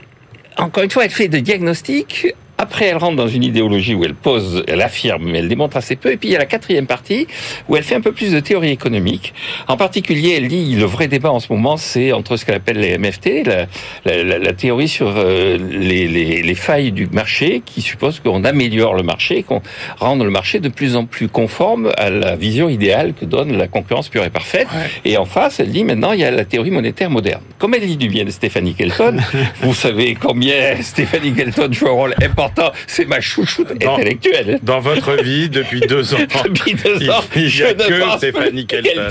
encore une fois, elle fait des diagnostics après, elle rentre dans une idéologie où elle pose, elle affirme, mais elle démontre assez peu. Et puis, il y a la quatrième partie où elle fait un peu plus de théorie économique. En particulier, elle dit, le vrai débat en ce moment, c'est entre ce qu'elle appelle les MFT, la, la, la théorie sur euh, les, les, les, failles du marché, qui suppose qu'on améliore le marché, qu'on rende le marché de plus en plus conforme à la vision idéale que donne la concurrence pure et parfaite. Et en face, elle dit, maintenant, il y a la théorie monétaire moderne. Comme elle dit du bien de Stéphanie Kelton, vous savez combien Stéphanie Kelton joue un rôle important c'est ma chouchoute intellectuelle. Dans votre vie, depuis deux ans. depuis deux ans, il n'y a que Stéphanie Kelton.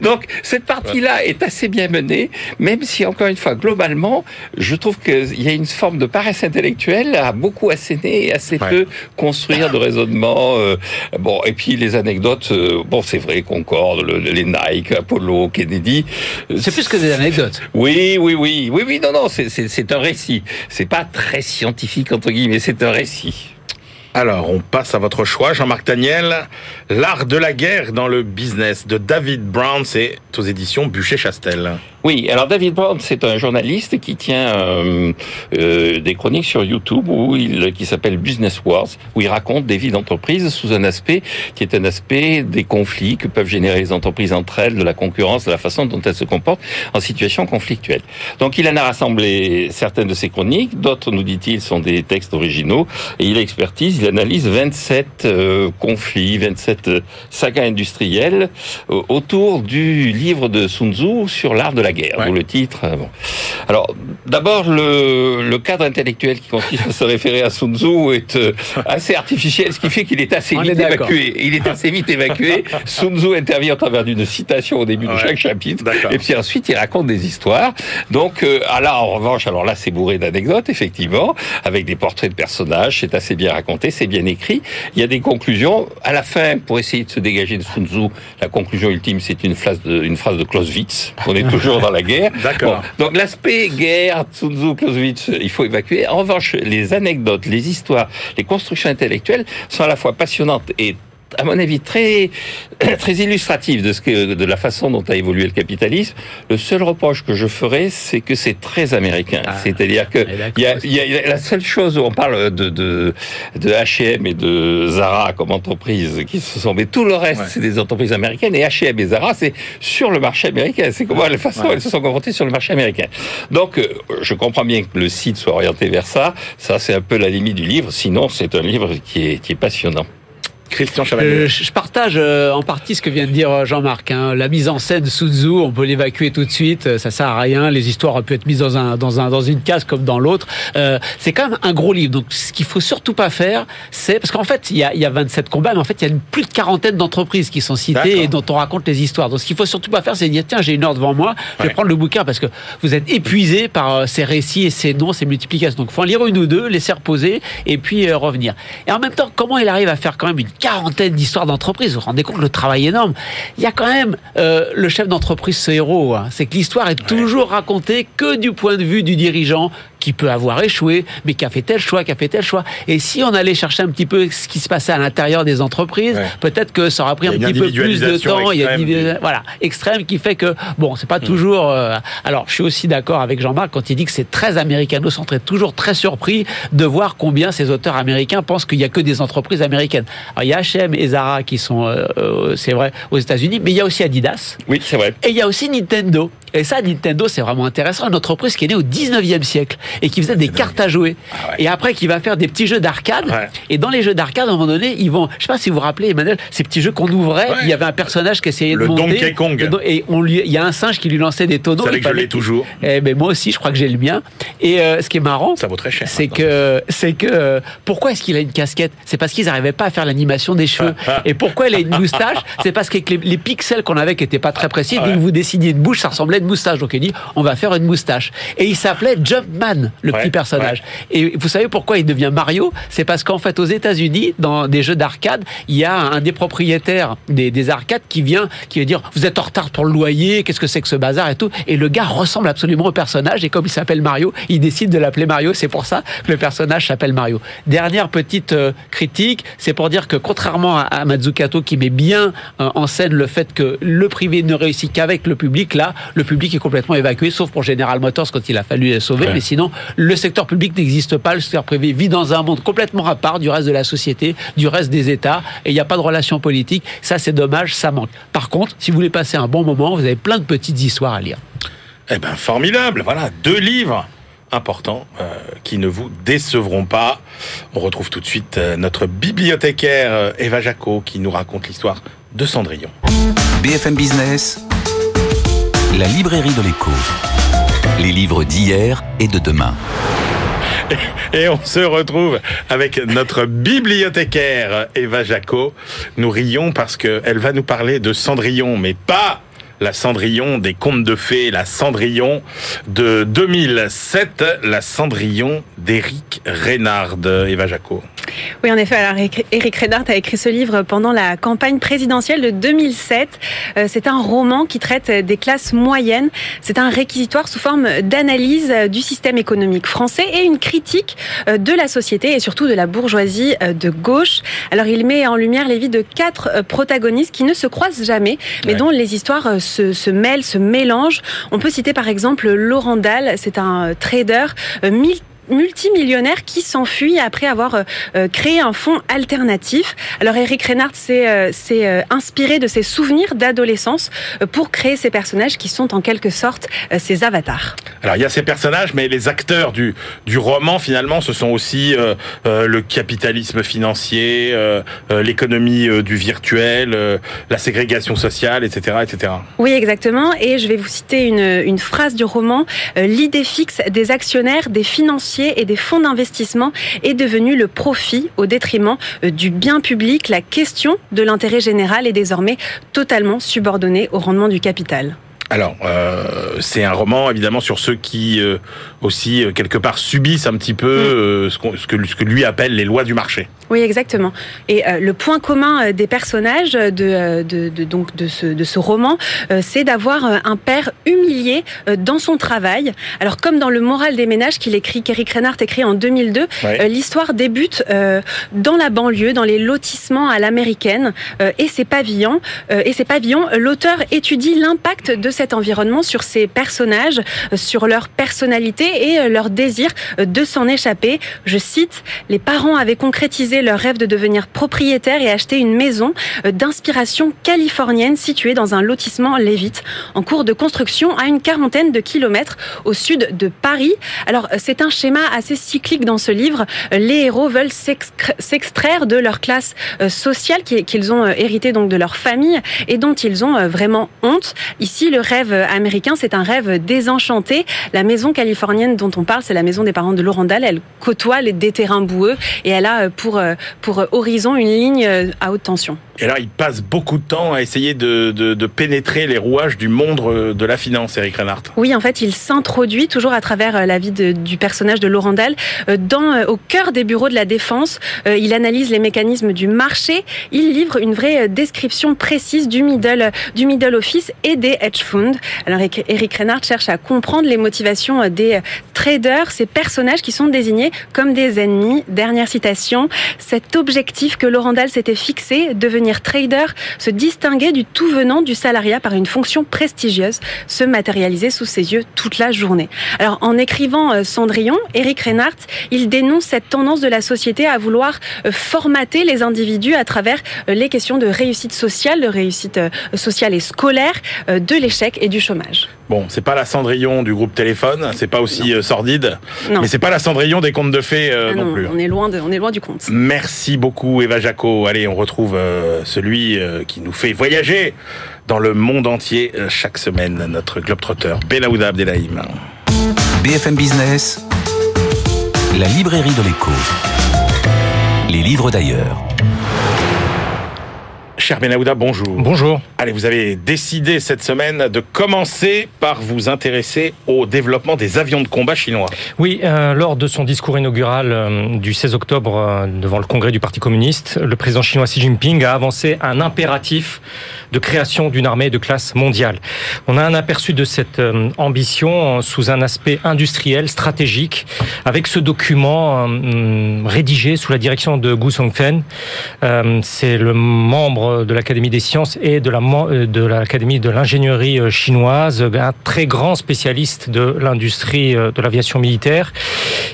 Donc, cette partie-là est assez bien menée, même si, encore une fois, globalement, je trouve qu'il y a une forme de paresse intellectuelle à beaucoup asséner et assez peu construire de raisonnement. Euh, bon, et puis les anecdotes, euh, bon, c'est vrai, Concorde, les Nike, Apollo, Kennedy. C'est plus que des anecdotes. Oui, oui, oui, oui, oui, non, non, c'est un récit. C'est pas très scientifique, entre guillemets c'est un récit. Alors, on passe à votre choix, Jean-Marc Daniel. L'art de la guerre dans le business de David Brown, c'est aux éditions Bûcher-Chastel. Oui, alors David Brown, c'est un journaliste qui tient euh, euh, des chroniques sur YouTube où il, qui s'appelle Business Wars, où il raconte des vies d'entreprise sous un aspect qui est un aspect des conflits que peuvent générer les entreprises entre elles, de la concurrence, de la façon dont elles se comportent en situation conflictuelle. Donc il en a rassemblé certaines de ses chroniques, d'autres, nous dit-il, sont des textes originaux, et il expertise, il analyse 27 euh, conflits, 27 sagas industrielles autour du livre de Sun Tzu sur l'art de la guerre, le titre. Euh, bon. Alors, d'abord, le, le, cadre intellectuel qui consiste à se référer à Sun Tzu est euh, assez artificiel, ce qui fait qu'il est assez vite évacué. Il est assez vite évacué. Sun Tzu intervient au travers d'une citation au début de chaque chapitre, et puis ensuite il raconte des histoires. Donc, euh, ah là, en revanche, alors là, c'est bourré d'anecdotes, effectivement, avec des portraits de personnages. C'est assez bien raconté, c'est bien écrit. Il y a des conclusions. À la fin, pour essayer de se dégager de Sun Tzu, la conclusion ultime, c'est une phrase de, une phrase de Clausewitz. On est toujours dans la guerre. D'accord. donc l'aspect guerre, Tsunzu, Clausewitz, il faut évacuer. En revanche, les anecdotes, les histoires, les constructions intellectuelles sont à la fois passionnantes et à mon avis, très, très illustratif de, ce que, de la façon dont a évolué le capitalisme. Le seul reproche que je ferais, c'est que c'est très américain. Ah. C'est-à-dire que il y a, y a, la seule chose où on parle de, de, de H&M et de Zara comme entreprises qui se sont, mais tout le reste, c'est des entreprises américaines et H&M et Zara, c'est sur le marché américain. C'est comment la façon elles se sont confrontées sur le marché américain. Donc, euh, je comprends bien que le site soit orienté vers ça. Ça, c'est un peu la limite du livre. Sinon, c'est un livre qui est, qui est passionnant. Christian Chevalier. Euh, je partage euh, en partie ce que vient de dire euh, Jean-Marc. Hein. La mise en scène Suzu, on peut l'évacuer tout de suite, ça sert à rien. Les histoires peuvent être mises dans un dans un dans une case comme dans l'autre. c'est quand même un gros livre. Donc ce qu'il faut surtout pas faire, c'est parce qu'en fait il y a il y a 27 combats, mais en fait il y a une, plus de quarantaine d'entreprises qui sont citées et dont on raconte les histoires. Donc ce qu'il faut surtout pas faire, c'est dire tiens j'ai une heure devant moi, je vais prendre le bouquin parce que vous êtes épuisé par ces récits et ces noms, ces multiplications. Donc faut en lire une ou deux, laisser reposer et puis revenir. Et en même temps, comment il arrive à faire quand même une quarantaine d'histoires d'entreprise. Vous vous rendez compte le travail énorme. Il y a quand même euh, le chef d'entreprise, ce héros. Hein. C'est que l'histoire est toujours racontée que du point de vue du dirigeant qui peut avoir échoué, mais qui a fait tel choix, qui a fait tel choix. Et si on allait chercher un petit peu ce qui se passait à l'intérieur des entreprises, peut-être que ça aurait pris un petit peu plus de temps. il y a une, voilà extrême qui fait que bon, c'est pas hmm. toujours. Euh, alors, je suis aussi d'accord avec Jean-Marc quand il dit que c'est très américano-centré. Toujours très surpris de voir combien ces auteurs américains pensent qu'il y a que des entreprises américaines. Alors, il y a H&M et Zara qui sont, euh, euh, c'est vrai, aux États-Unis, mais il y a aussi Adidas. Oui, c'est vrai. Et il y a aussi Nintendo. Et ça, Nintendo, c'est vraiment intéressant. Une entreprise qui est née au 19e siècle et qui faisait des cartes à jouer. Ah et après, qui va faire des petits jeux d'arcade. Et dans les jeux d'arcade, à un moment donné, ils vont, je sais pas si vous vous rappelez, Emmanuel, ces petits jeux qu'on ouvrait, il y avait un personnage qui essayait de monter. Le Donkey Kong. Et on lui, il y a un singe qui lui lançait des tonneaux. C'est que je l'ai toujours. Eh ben, moi aussi, je crois que j'ai le mien. Et euh, ce qui est marrant, ça vaut très cher. C'est que, c'est que, pourquoi est-ce qu'il a une casquette? C'est parce qu'ils n'arrivaient pas à faire l'animation des cheveux. et pourquoi il a une moustache? C'est parce que les, pixels qu'on avait qui n'étaient pas très précis, dès que vous dessiniez une bouche, ça ressemblait une moustache. Donc il dit, on va faire une moustache. Et il s'appelait Jumpman, le petit personnage. Et vous savez pourquoi il devient Mario? C'est parce qu'en fait, aux États-Unis, dans des jeux d'arcade, il y a un des propriétaires des, arcades qui vient, qui va dire Vous êtes en retard pour le loyer, qu'est-ce que c'est que ce bazar et tout. Et le gars ressemble absolument au personnage. Et comme il s'appelle Mario, il décide de l'appeler Mario. C'est pour ça que le personnage s'appelle Mario. Dernière petite euh, critique, c'est pour dire que contrairement à, Mazzucato qui met bien euh, en scène le fait que le privé ne réussit qu'avec le public, là, le public est complètement évacué, sauf pour General Motors quand il a fallu les sauver. Mais sinon, le secteur public n'existe pas. Le secteur privé vit dans un monde complètement à part du reste de la société, du reste des États, et il n'y a pas de relations politiques. Ça, c'est dommage, ça manque. Par contre, si vous voulez passer un bon moment, vous avez plein de petites histoires à lire. Eh ben, formidable. Voilà, deux livres importants euh, qui ne vous décevront pas. On retrouve tout de suite euh, notre bibliothécaire euh, Eva Jaco qui nous raconte l'histoire de Cendrillon. BFM Business, la librairie de l'écho. Les livres d'hier et de demain. Et on se retrouve avec notre bibliothécaire Eva Jaco. Nous rions parce qu'elle va nous parler de Cendrillon, mais pas la Cendrillon des contes de fées, la Cendrillon de 2007, la Cendrillon d'Éric Reynard. Eva Jaco. Oui, en effet. Alors, Éric Reynard a écrit ce livre pendant la campagne présidentielle de 2007. Euh, c'est un roman qui traite des classes moyennes. C'est un réquisitoire sous forme d'analyse du système économique français et une critique euh, de la société et surtout de la bourgeoisie euh, de gauche. Alors, il met en lumière les vies de quatre protagonistes qui ne se croisent jamais, mais dont les histoires se, se mêlent, se mélangent. On peut citer par exemple Laurent Dahl, c'est un trader multimillionnaire qui s'enfuit après avoir euh, euh, créé un fonds alternatif. Alors Eric Reinhardt s'est euh, inspiré de ses souvenirs d'adolescence pour créer ces personnages qui sont en quelque sorte ses avatars. Alors il y a ces personnages, mais les acteurs du, du roman finalement, ce sont aussi le capitalisme financier, l'économie du virtuel, la ségrégation sociale, etc., etc. Oui, exactement. Et je vais vous citer une, une phrase du roman. L'idée fixe des actionnaires, des financiers et des fonds d'investissement est devenu le profit au détriment euh, du bien public. La question de l'intérêt général est désormais totalement subordonnée au rendement du capital. Alors, euh, c'est un roman évidemment sur ceux qui euh, aussi euh, quelque part subissent un petit peu mm. euh, ce, ce, que, ce, que, lui appelle les lois du marché. Oui, exactement. Et le point commun des personnages de, de, de donc de ce, de ce roman, c'est d'avoir un père humilié dans son travail. Alors, comme dans Le Moral des ménages qu'il écrit, qu'Eric Reinhardt écrit en 2002, l'histoire débute dans la banlieue, dans les lotissements à l'américaine et ses pavillons. et ces pavillons, l'auteur étudie l'impact de cet environnement sur ces personnages, euh, sur leur personnalité et euh, leur désir euh, de s'en échapper. Je cite, les parents avaient concrétisé leur rêve de devenir propriétaires et acheter une maison d'inspiration californienne située dans un lotissement Lévite en cours de construction à une quarantaine de kilomètres au sud de Paris. Alors c'est un schéma assez cyclique dans ce livre. Les héros veulent s'extraire de leur classe sociale qu'ils ont hérité donc de leur famille et dont ils ont vraiment honte. Ici, le rêve américain, c'est un rêve désenchanté. La maison californienne dont on parle, c'est la maison des parents de Laurent Dahl. Elle côtoie les, des terrains boueux et elle a pour pour Horizon une ligne à haute tension. Et là, il passe beaucoup de temps à essayer de, de, de pénétrer les rouages du monde de la finance, Eric Reinhardt. Oui, en fait, il s'introduit toujours à travers la vie de, du personnage de Laurent Dahl dans, au cœur des bureaux de la défense. Il analyse les mécanismes du marché. Il livre une vraie description précise du middle, du middle office et des hedge funds. Alors, Eric Reinhardt cherche à comprendre les motivations des traders, ces personnages qui sont désignés comme des ennemis. Dernière citation, cet objectif que Laurent Dahl s'était fixé, devenir trader, se distinguer du tout venant du salariat par une fonction prestigieuse, se matérialiser sous ses yeux toute la journée. Alors en écrivant euh, Cendrillon, Eric Reinhardt, il dénonce cette tendance de la société à vouloir euh, formater les individus à travers euh, les questions de réussite sociale, de réussite sociale et scolaire, de l'échec et du chômage. Bon, c'est pas la Cendrillon du groupe Téléphone, c'est pas aussi sordide, non. mais c'est pas la Cendrillon des contes de fées ah non, plus. On est loin de, on est loin du conte. Merci beaucoup Eva Jaco. Allez, on retrouve celui qui nous fait voyager dans le monde entier chaque semaine, notre globetrotter Benaouda Abdelhaim. BFM Business, la librairie de l'écho. Les livres d'ailleurs. Cher Benahouda, bonjour. Bonjour. Allez, vous avez décidé cette semaine de commencer par vous intéresser au développement des avions de combat chinois. Oui, euh, lors de son discours inaugural euh, du 16 octobre euh, devant le Congrès du Parti communiste, le président chinois Xi Jinping a avancé un impératif de création d'une armée de classe mondiale. On a un aperçu de cette euh, ambition sous un aspect industriel, stratégique, avec ce document euh, rédigé sous la direction de Gu Songfen. Euh, c'est le membre de l'Académie des sciences et de de l'Académie de l'ingénierie chinoise, un très grand spécialiste de l'industrie de l'aviation militaire.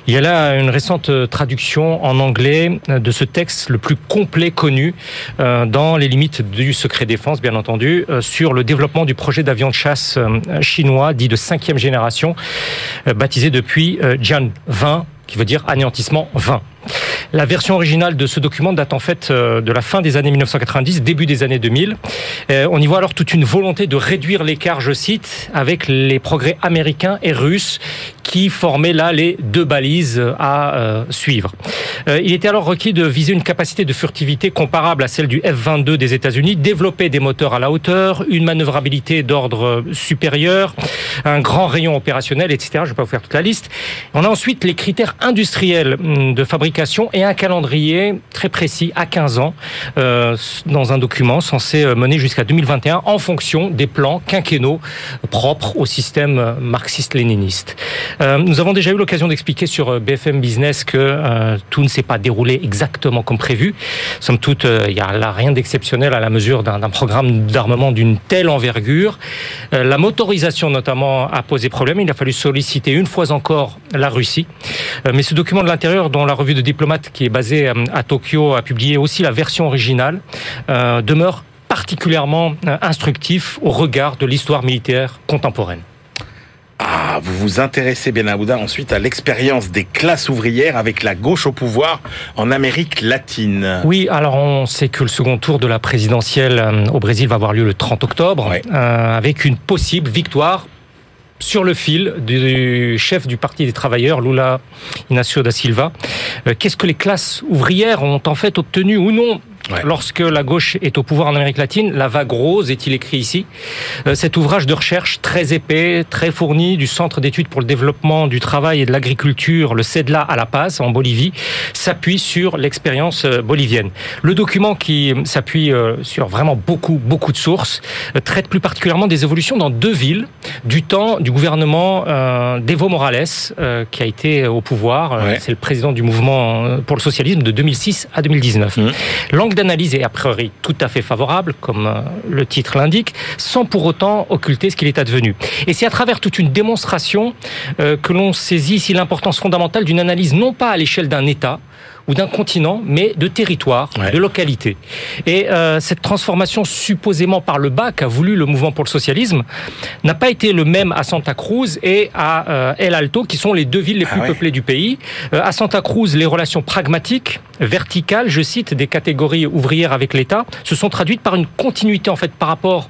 Il y a là une récente traduction en anglais de ce texte le plus complet connu dans les limites du secret défense bien entendu, euh, sur le développement du projet d'avion de chasse euh, chinois dit de cinquième génération, euh, baptisé depuis Jian 20, qui veut dire anéantissement 20. La version originale de ce document date en fait euh, de la fin des années 1990, début des années 2000. Euh, on y voit alors toute une volonté de réduire l'écart, je cite, avec les progrès américains et russes qui formaient là les deux balises à euh, suivre. Il était alors requis de viser une capacité de furtivité comparable à celle du F-22 des États-Unis, développer des moteurs à la hauteur, une manœuvrabilité d'ordre supérieur, un grand rayon opérationnel, etc. Je ne vais pas vous faire toute la liste. On a ensuite les critères industriels hum, de fabrication et un calendrier très précis à 15 ans euh, dans un document censé euh, mener jusqu'à 2021 en fonction des plans quinquennaux propres au système marxiste-léniniste. Euh, nous avons déjà eu l'occasion d'expliquer sur BFM Business que tout ne s'est pas déroulé exactement comme prévu. Somme toute, il n'y a là rien d'exceptionnel à la mesure d'un programme d'armement d'une telle envergure. la motorisation notamment a posé problème. Il a fallu solliciter une fois encore la Russie. mais ce document de l'intérieur dont la revue de diplomate qui est basé euh, à Tokyo a publié aussi la version originale, euh, demeure particulièrement euh, instructif au regard de l'histoire militaire contemporaine. Ah, vous vous intéressez, bien Aouda, ensuite à l'expérience des classes ouvrières avec la gauche au pouvoir en Amérique latine. Oui, alors on sait que le second tour de la présidentielle au Brésil va avoir lieu le 30 octobre, avec une possible victoire sur le fil du chef du Parti des travailleurs, Lula Inacio da Silva. Euh, qu'est-ce que les classes ouvrières ont en fait obtenu ou non Lorsque la gauche est au pouvoir en Amérique latine, la vague rose, est-il écrit ici, euh, cet ouvrage de recherche très épais, très fourni du Centre d'études pour le développement du travail et de l'agriculture, le CEDLA à La Paz, en Bolivie, s'appuie sur l'expérience euh, bolivienne. Le document qui s'appuie euh, sur vraiment beaucoup, beaucoup de sources, traite plus particulièrement des évolutions dans deux villes du temps du gouvernement d'Evo Morales, qui a été au pouvoir. C'est le président du mouvement pour le socialisme de 2006 à 2019 d'analyse est a priori tout à fait favorable, comme euh, le titre l'indique, sans pour autant occulter ce qu'il est advenu. Et c'est à travers toute une démonstration euh, que l'on saisit ici l'importance fondamentale d'une analyse non pas à l'échelle d'un État, ou d'un continent, mais de territoire, de localité. Et euh, cette transformation supposément par le bas qu'a voulu le mouvement pour le socialisme n'a pas été le même à Santa Cruz et à euh, El Alto, qui sont les deux villes les plus ah peuplées du pays. Euh, à Santa Cruz, les relations pragmatiques, verticales, je cite, des catégories ouvrières avec l'État, se sont traduites par une continuité en fait par rapport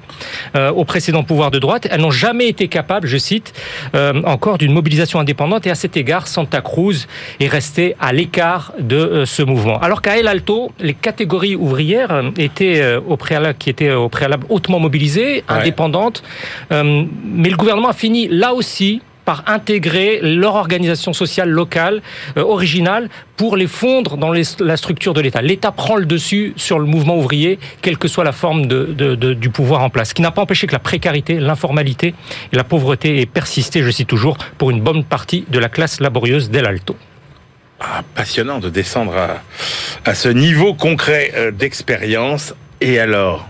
euh, au précédent pouvoir de droite. Elles n'ont jamais été capables, je cite, euh, encore d'une mobilisation indépendante. Et à cet égard, Santa Cruz est restée à l'écart de de ce mouvement. Alors qu'à El Alto, les catégories ouvrières étaient au préalable, qui étaient au préalable hautement mobilisées, indépendantes, mais le gouvernement a fini là aussi par intégrer leur organisation sociale locale, euh, originale, pour les fondre dans la structure de l'État. L'État prend le dessus sur le mouvement ouvrier, quelle que soit la forme du pouvoir en place. Ce qui n'a pas empêché que la précarité, l'informalité et la pauvreté aient persisté, je cite toujours, pour une bonne partie de la classe laborieuse d'El Alto. Ah, passionnant de descendre à ce niveau concret euh, d'expérience. Et alors,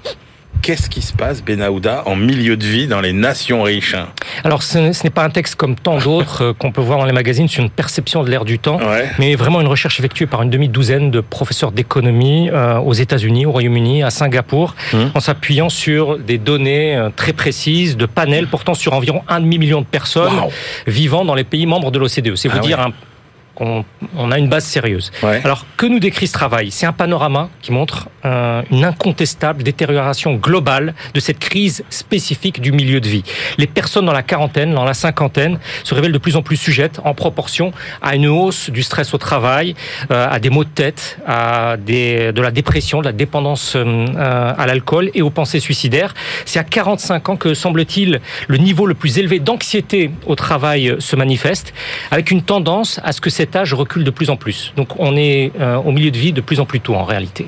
Qu'est-ce qui se passe, Benahouda, en milieu de vie dans les nations riches Alors, ce n'est pas un texte comme tant d'autres euh, qu'on peut voir dans les magazines sur une perception de l'ère du temps, mais vraiment une recherche effectuée par une demi-douzaine de professeurs d'économie euh, aux États-Unis, au Royaume-Uni, à Singapour, hum. en s'appuyant sur des données très précises de panels portant sur environ un demi-million de personnes vivant dans les pays membres de l'OCDE. C'est vous ah dire un on, a une base sérieuse. Alors, que nous décrit ce travail? C'est un panorama qui montre euh, une incontestable détérioration globale de cette crise spécifique du milieu de vie. Les personnes dans la quarantaine, dans la cinquantaine, se révèlent de plus en plus sujettes, en proportion, à une hausse du stress au travail, euh, à des maux de tête, à des, de la dépression, de la dépendance euh, à l'alcool et aux pensées suicidaires. C'est à 45 ans que, semble-t-il, le niveau le plus élevé d'anxiété au travail se manifeste, avec une tendance à ce que cette cet âge recule de plus en plus. Donc on est euh, au milieu de vie de plus en plus tôt en réalité.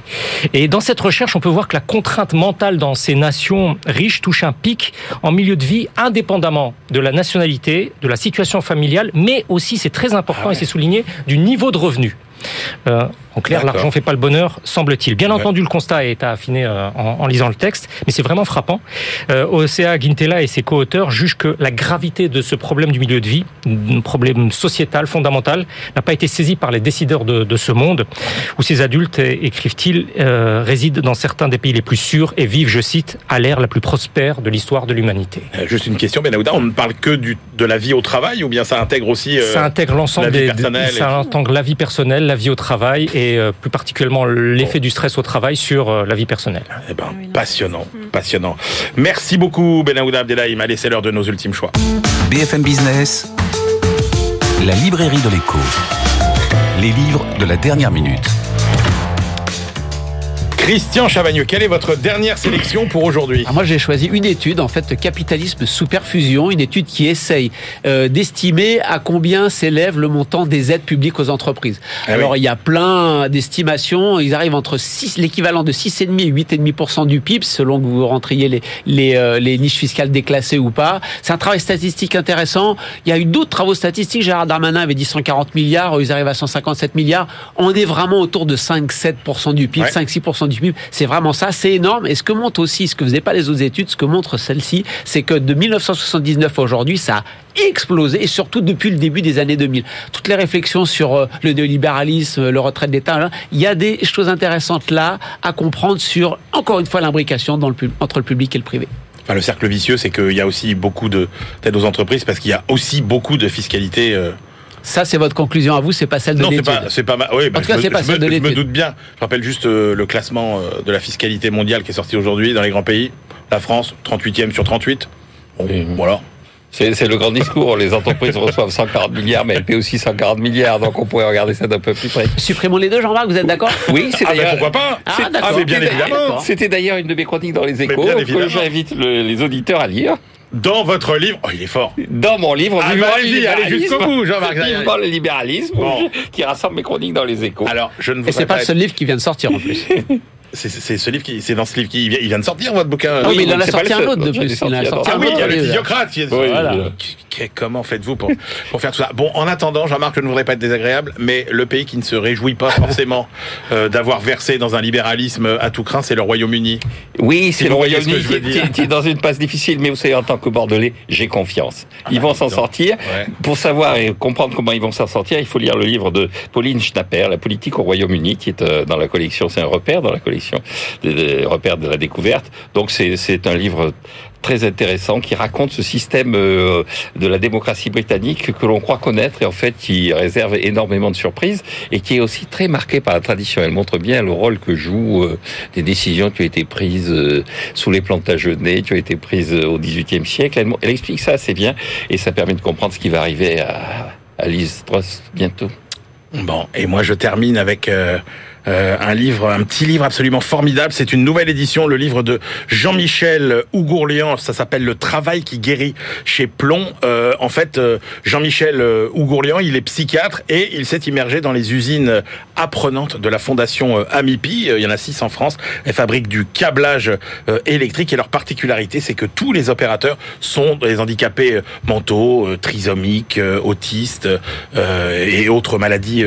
Et dans cette recherche, on peut voir que la contrainte mentale dans ces nations riches touche un pic en milieu de vie indépendamment de la nationalité, de la situation familiale, mais aussi, c'est très important ah et c'est souligné, du niveau de revenu. Euh, en clair, l'argent fait pas le bonheur, semble-t-il. Bien entendu, le constat est affiné euh, en, lisant le texte, mais c'est vraiment frappant. Euh, OCA Guintella et ses co-auteurs jugent que la gravité de ce problème du milieu de vie, un problème sociétal fondamental, n'a pas été saisi par les décideurs de, ce monde, où ces adultes, écrivent-ils, euh, résident dans certains des pays les plus sûrs et vivent, je cite, à l'ère la plus prospère de l'histoire de l'humanité. Euh, juste une question, Benahouda, on ne parle que du, de la vie au travail, ou bien ça intègre aussi ça intègre l'ensemble des, ça intègre la vie personnelle, la vie au travail et euh, plus particulièrement l'effet du stress au travail sur euh, la vie personnelle. Eh ben, passionnant, passionnant. Merci beaucoup Benahouda Abdelhaim. Allez, c'est l'heure de nos ultimes choix. BFM Business, la librairie de l'écho. Les livres de la dernière minute. Christian Chavagneux, quelle est votre dernière sélection pour aujourd'hui Moi, j'ai choisi une étude, en fait, capitalisme sous perfusion, une étude qui essaye euh, d'estimer à combien s'élève le montant des aides publiques aux entreprises. Ah Alors, il y a plein d'estimations. Ils arrivent entre l'équivalent de 6,5 et 8,5% du PIB, selon que vous rentriez les, les, euh, les niches fiscales déclassées ou pas. C'est un travail statistique intéressant. Il y a eu d'autres travaux statistiques. Gérard Darmanin avait dit 140 milliards, ils arrivent à 157 milliards. On est vraiment autour de 5-7% du PIB, 5-6% du c'est vraiment ça, c'est énorme. Et ce que montre aussi, ce que faisaient pas les autres études, ce que montre celle-ci, c'est que de 1979 à aujourd'hui, ça a explosé, et surtout depuis le début des années 2000. Toutes les réflexions sur euh, le néolibéralisme, le retrait d'État, hein, il y a des choses intéressantes là à comprendre sur, encore une fois, l'imbrication entre le public et le privé. Enfin, le cercle vicieux, c'est qu'il y a aussi beaucoup d'aides aux entreprises parce qu'il y a aussi beaucoup de fiscalité. Euh, ça, c'est votre conclusion à vous, c'est pas celle de l'étude. Non, c'est pas, Oui, en tout cas, c'est pas celle de l'étude. Je me doute bien. Je rappelle juste euh, le classement euh, de la fiscalité mondiale qui est sorti aujourd'hui dans les grands pays. La France, 38e sur 38. Bon, voilà. C'est le grand discours. Les entreprises reçoivent 140 milliards, mais elles paient aussi 140 milliards. Donc on pourrait regarder ça d'un peu plus près. Supprimons les deux, Jean-Marc, vous êtes d'accord? Oui, c'est ah, d'ailleurs. pourquoi pas? Ah, ah mais bien évidemment. C'était d'ailleurs une de mes chroniques dans les échos que j'invite les auditeurs à lire. Dans votre livre, oh, il est fort. Dans mon livre, ah, bah, allez allez jusqu'au bout, Jean-Marc. le libéralisme, qui rassemble mes chroniques dans les échos. Alors, je ne Et c'est pas le seul livre qui vient de sortir en plus. C'est ce livre qui, c'est dans ce livre qui il vient de sortir votre bouquin. Oui, mais il en a sorti un autre de plus. Ah oui, il y a le physiocrate. Voilà comment faites-vous pour, pour faire tout ça Bon, en attendant, Jean-Marc, je ne voudrais pas être désagréable, mais le pays qui ne se réjouit pas forcément euh, d'avoir versé dans un libéralisme à tout craint, c'est le Royaume-Uni. Oui, c'est le Royaume-Uni qui, est dans une passe difficile, mais vous savez, en tant que Bordelais, j'ai confiance. Ah ils vont bah, s'en sortir. Pour savoir et comprendre comment ils vont s'en sortir, il faut lire le livre de Pauline Schnapper, La politique au Royaume-Uni, qui est euh, dans la collection, c'est un repère dans la collection des repères de la découverte. Donc c'est un livre très intéressant qui raconte ce système euh, de la démocratie britannique que l'on croit connaître et en fait qui réserve énormément de surprises et qui est aussi très marqué par la tradition. Elle montre bien le rôle que jouent euh, des décisions qui ont été prises euh, sous les Plantagenets, qui ont été prises au XVIIIe siècle. Elle, explique ça assez bien et ça permet de comprendre ce qui va arriver à, à Liz Truss bientôt. Bon, et moi je termine avec euh, un livre, un petit livre absolument formidable. C'est une nouvelle édition, le livre de Jean-Michel Ougourlian. Ça s'appelle Le travail qui guérit chez Plomb. Euh, en fait, euh, Jean-Michel Ougourlian, il est psychiatre et il s'est immergé dans les usines apprenantes de la fondation Amipi. Il y en a six en France. Elles fabriquent du câblage électrique et leur particularité, c'est que tous les opérateurs sont des handicapés mentaux, trisomiques, autistes et autres maladies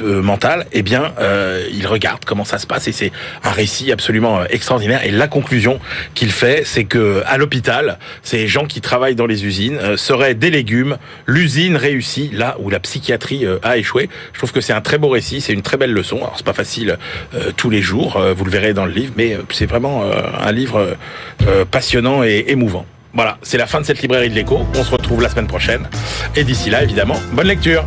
mentales. Eh bien, euh, il regarde comment ça se passe et c'est un récit absolument euh, extraordinaire. Et la conclusion qu'il fait, c'est que à l'hôpital, ces gens qui travaillent dans les usines euh, seraient des légumes. L'usine réussit là où la psychiatrie a échoué. Je trouve que c'est un très beau récit, c'est une très belle leçon. Alors c'est pas facile tous les jours, vous le verrez dans le livre, mais c'est vraiment un livre passionnant et émouvant. Voilà, c'est la fin de cette librairie de l'écho. On se retrouve la semaine prochaine. Et d'ici là, évidemment, bonne lecture.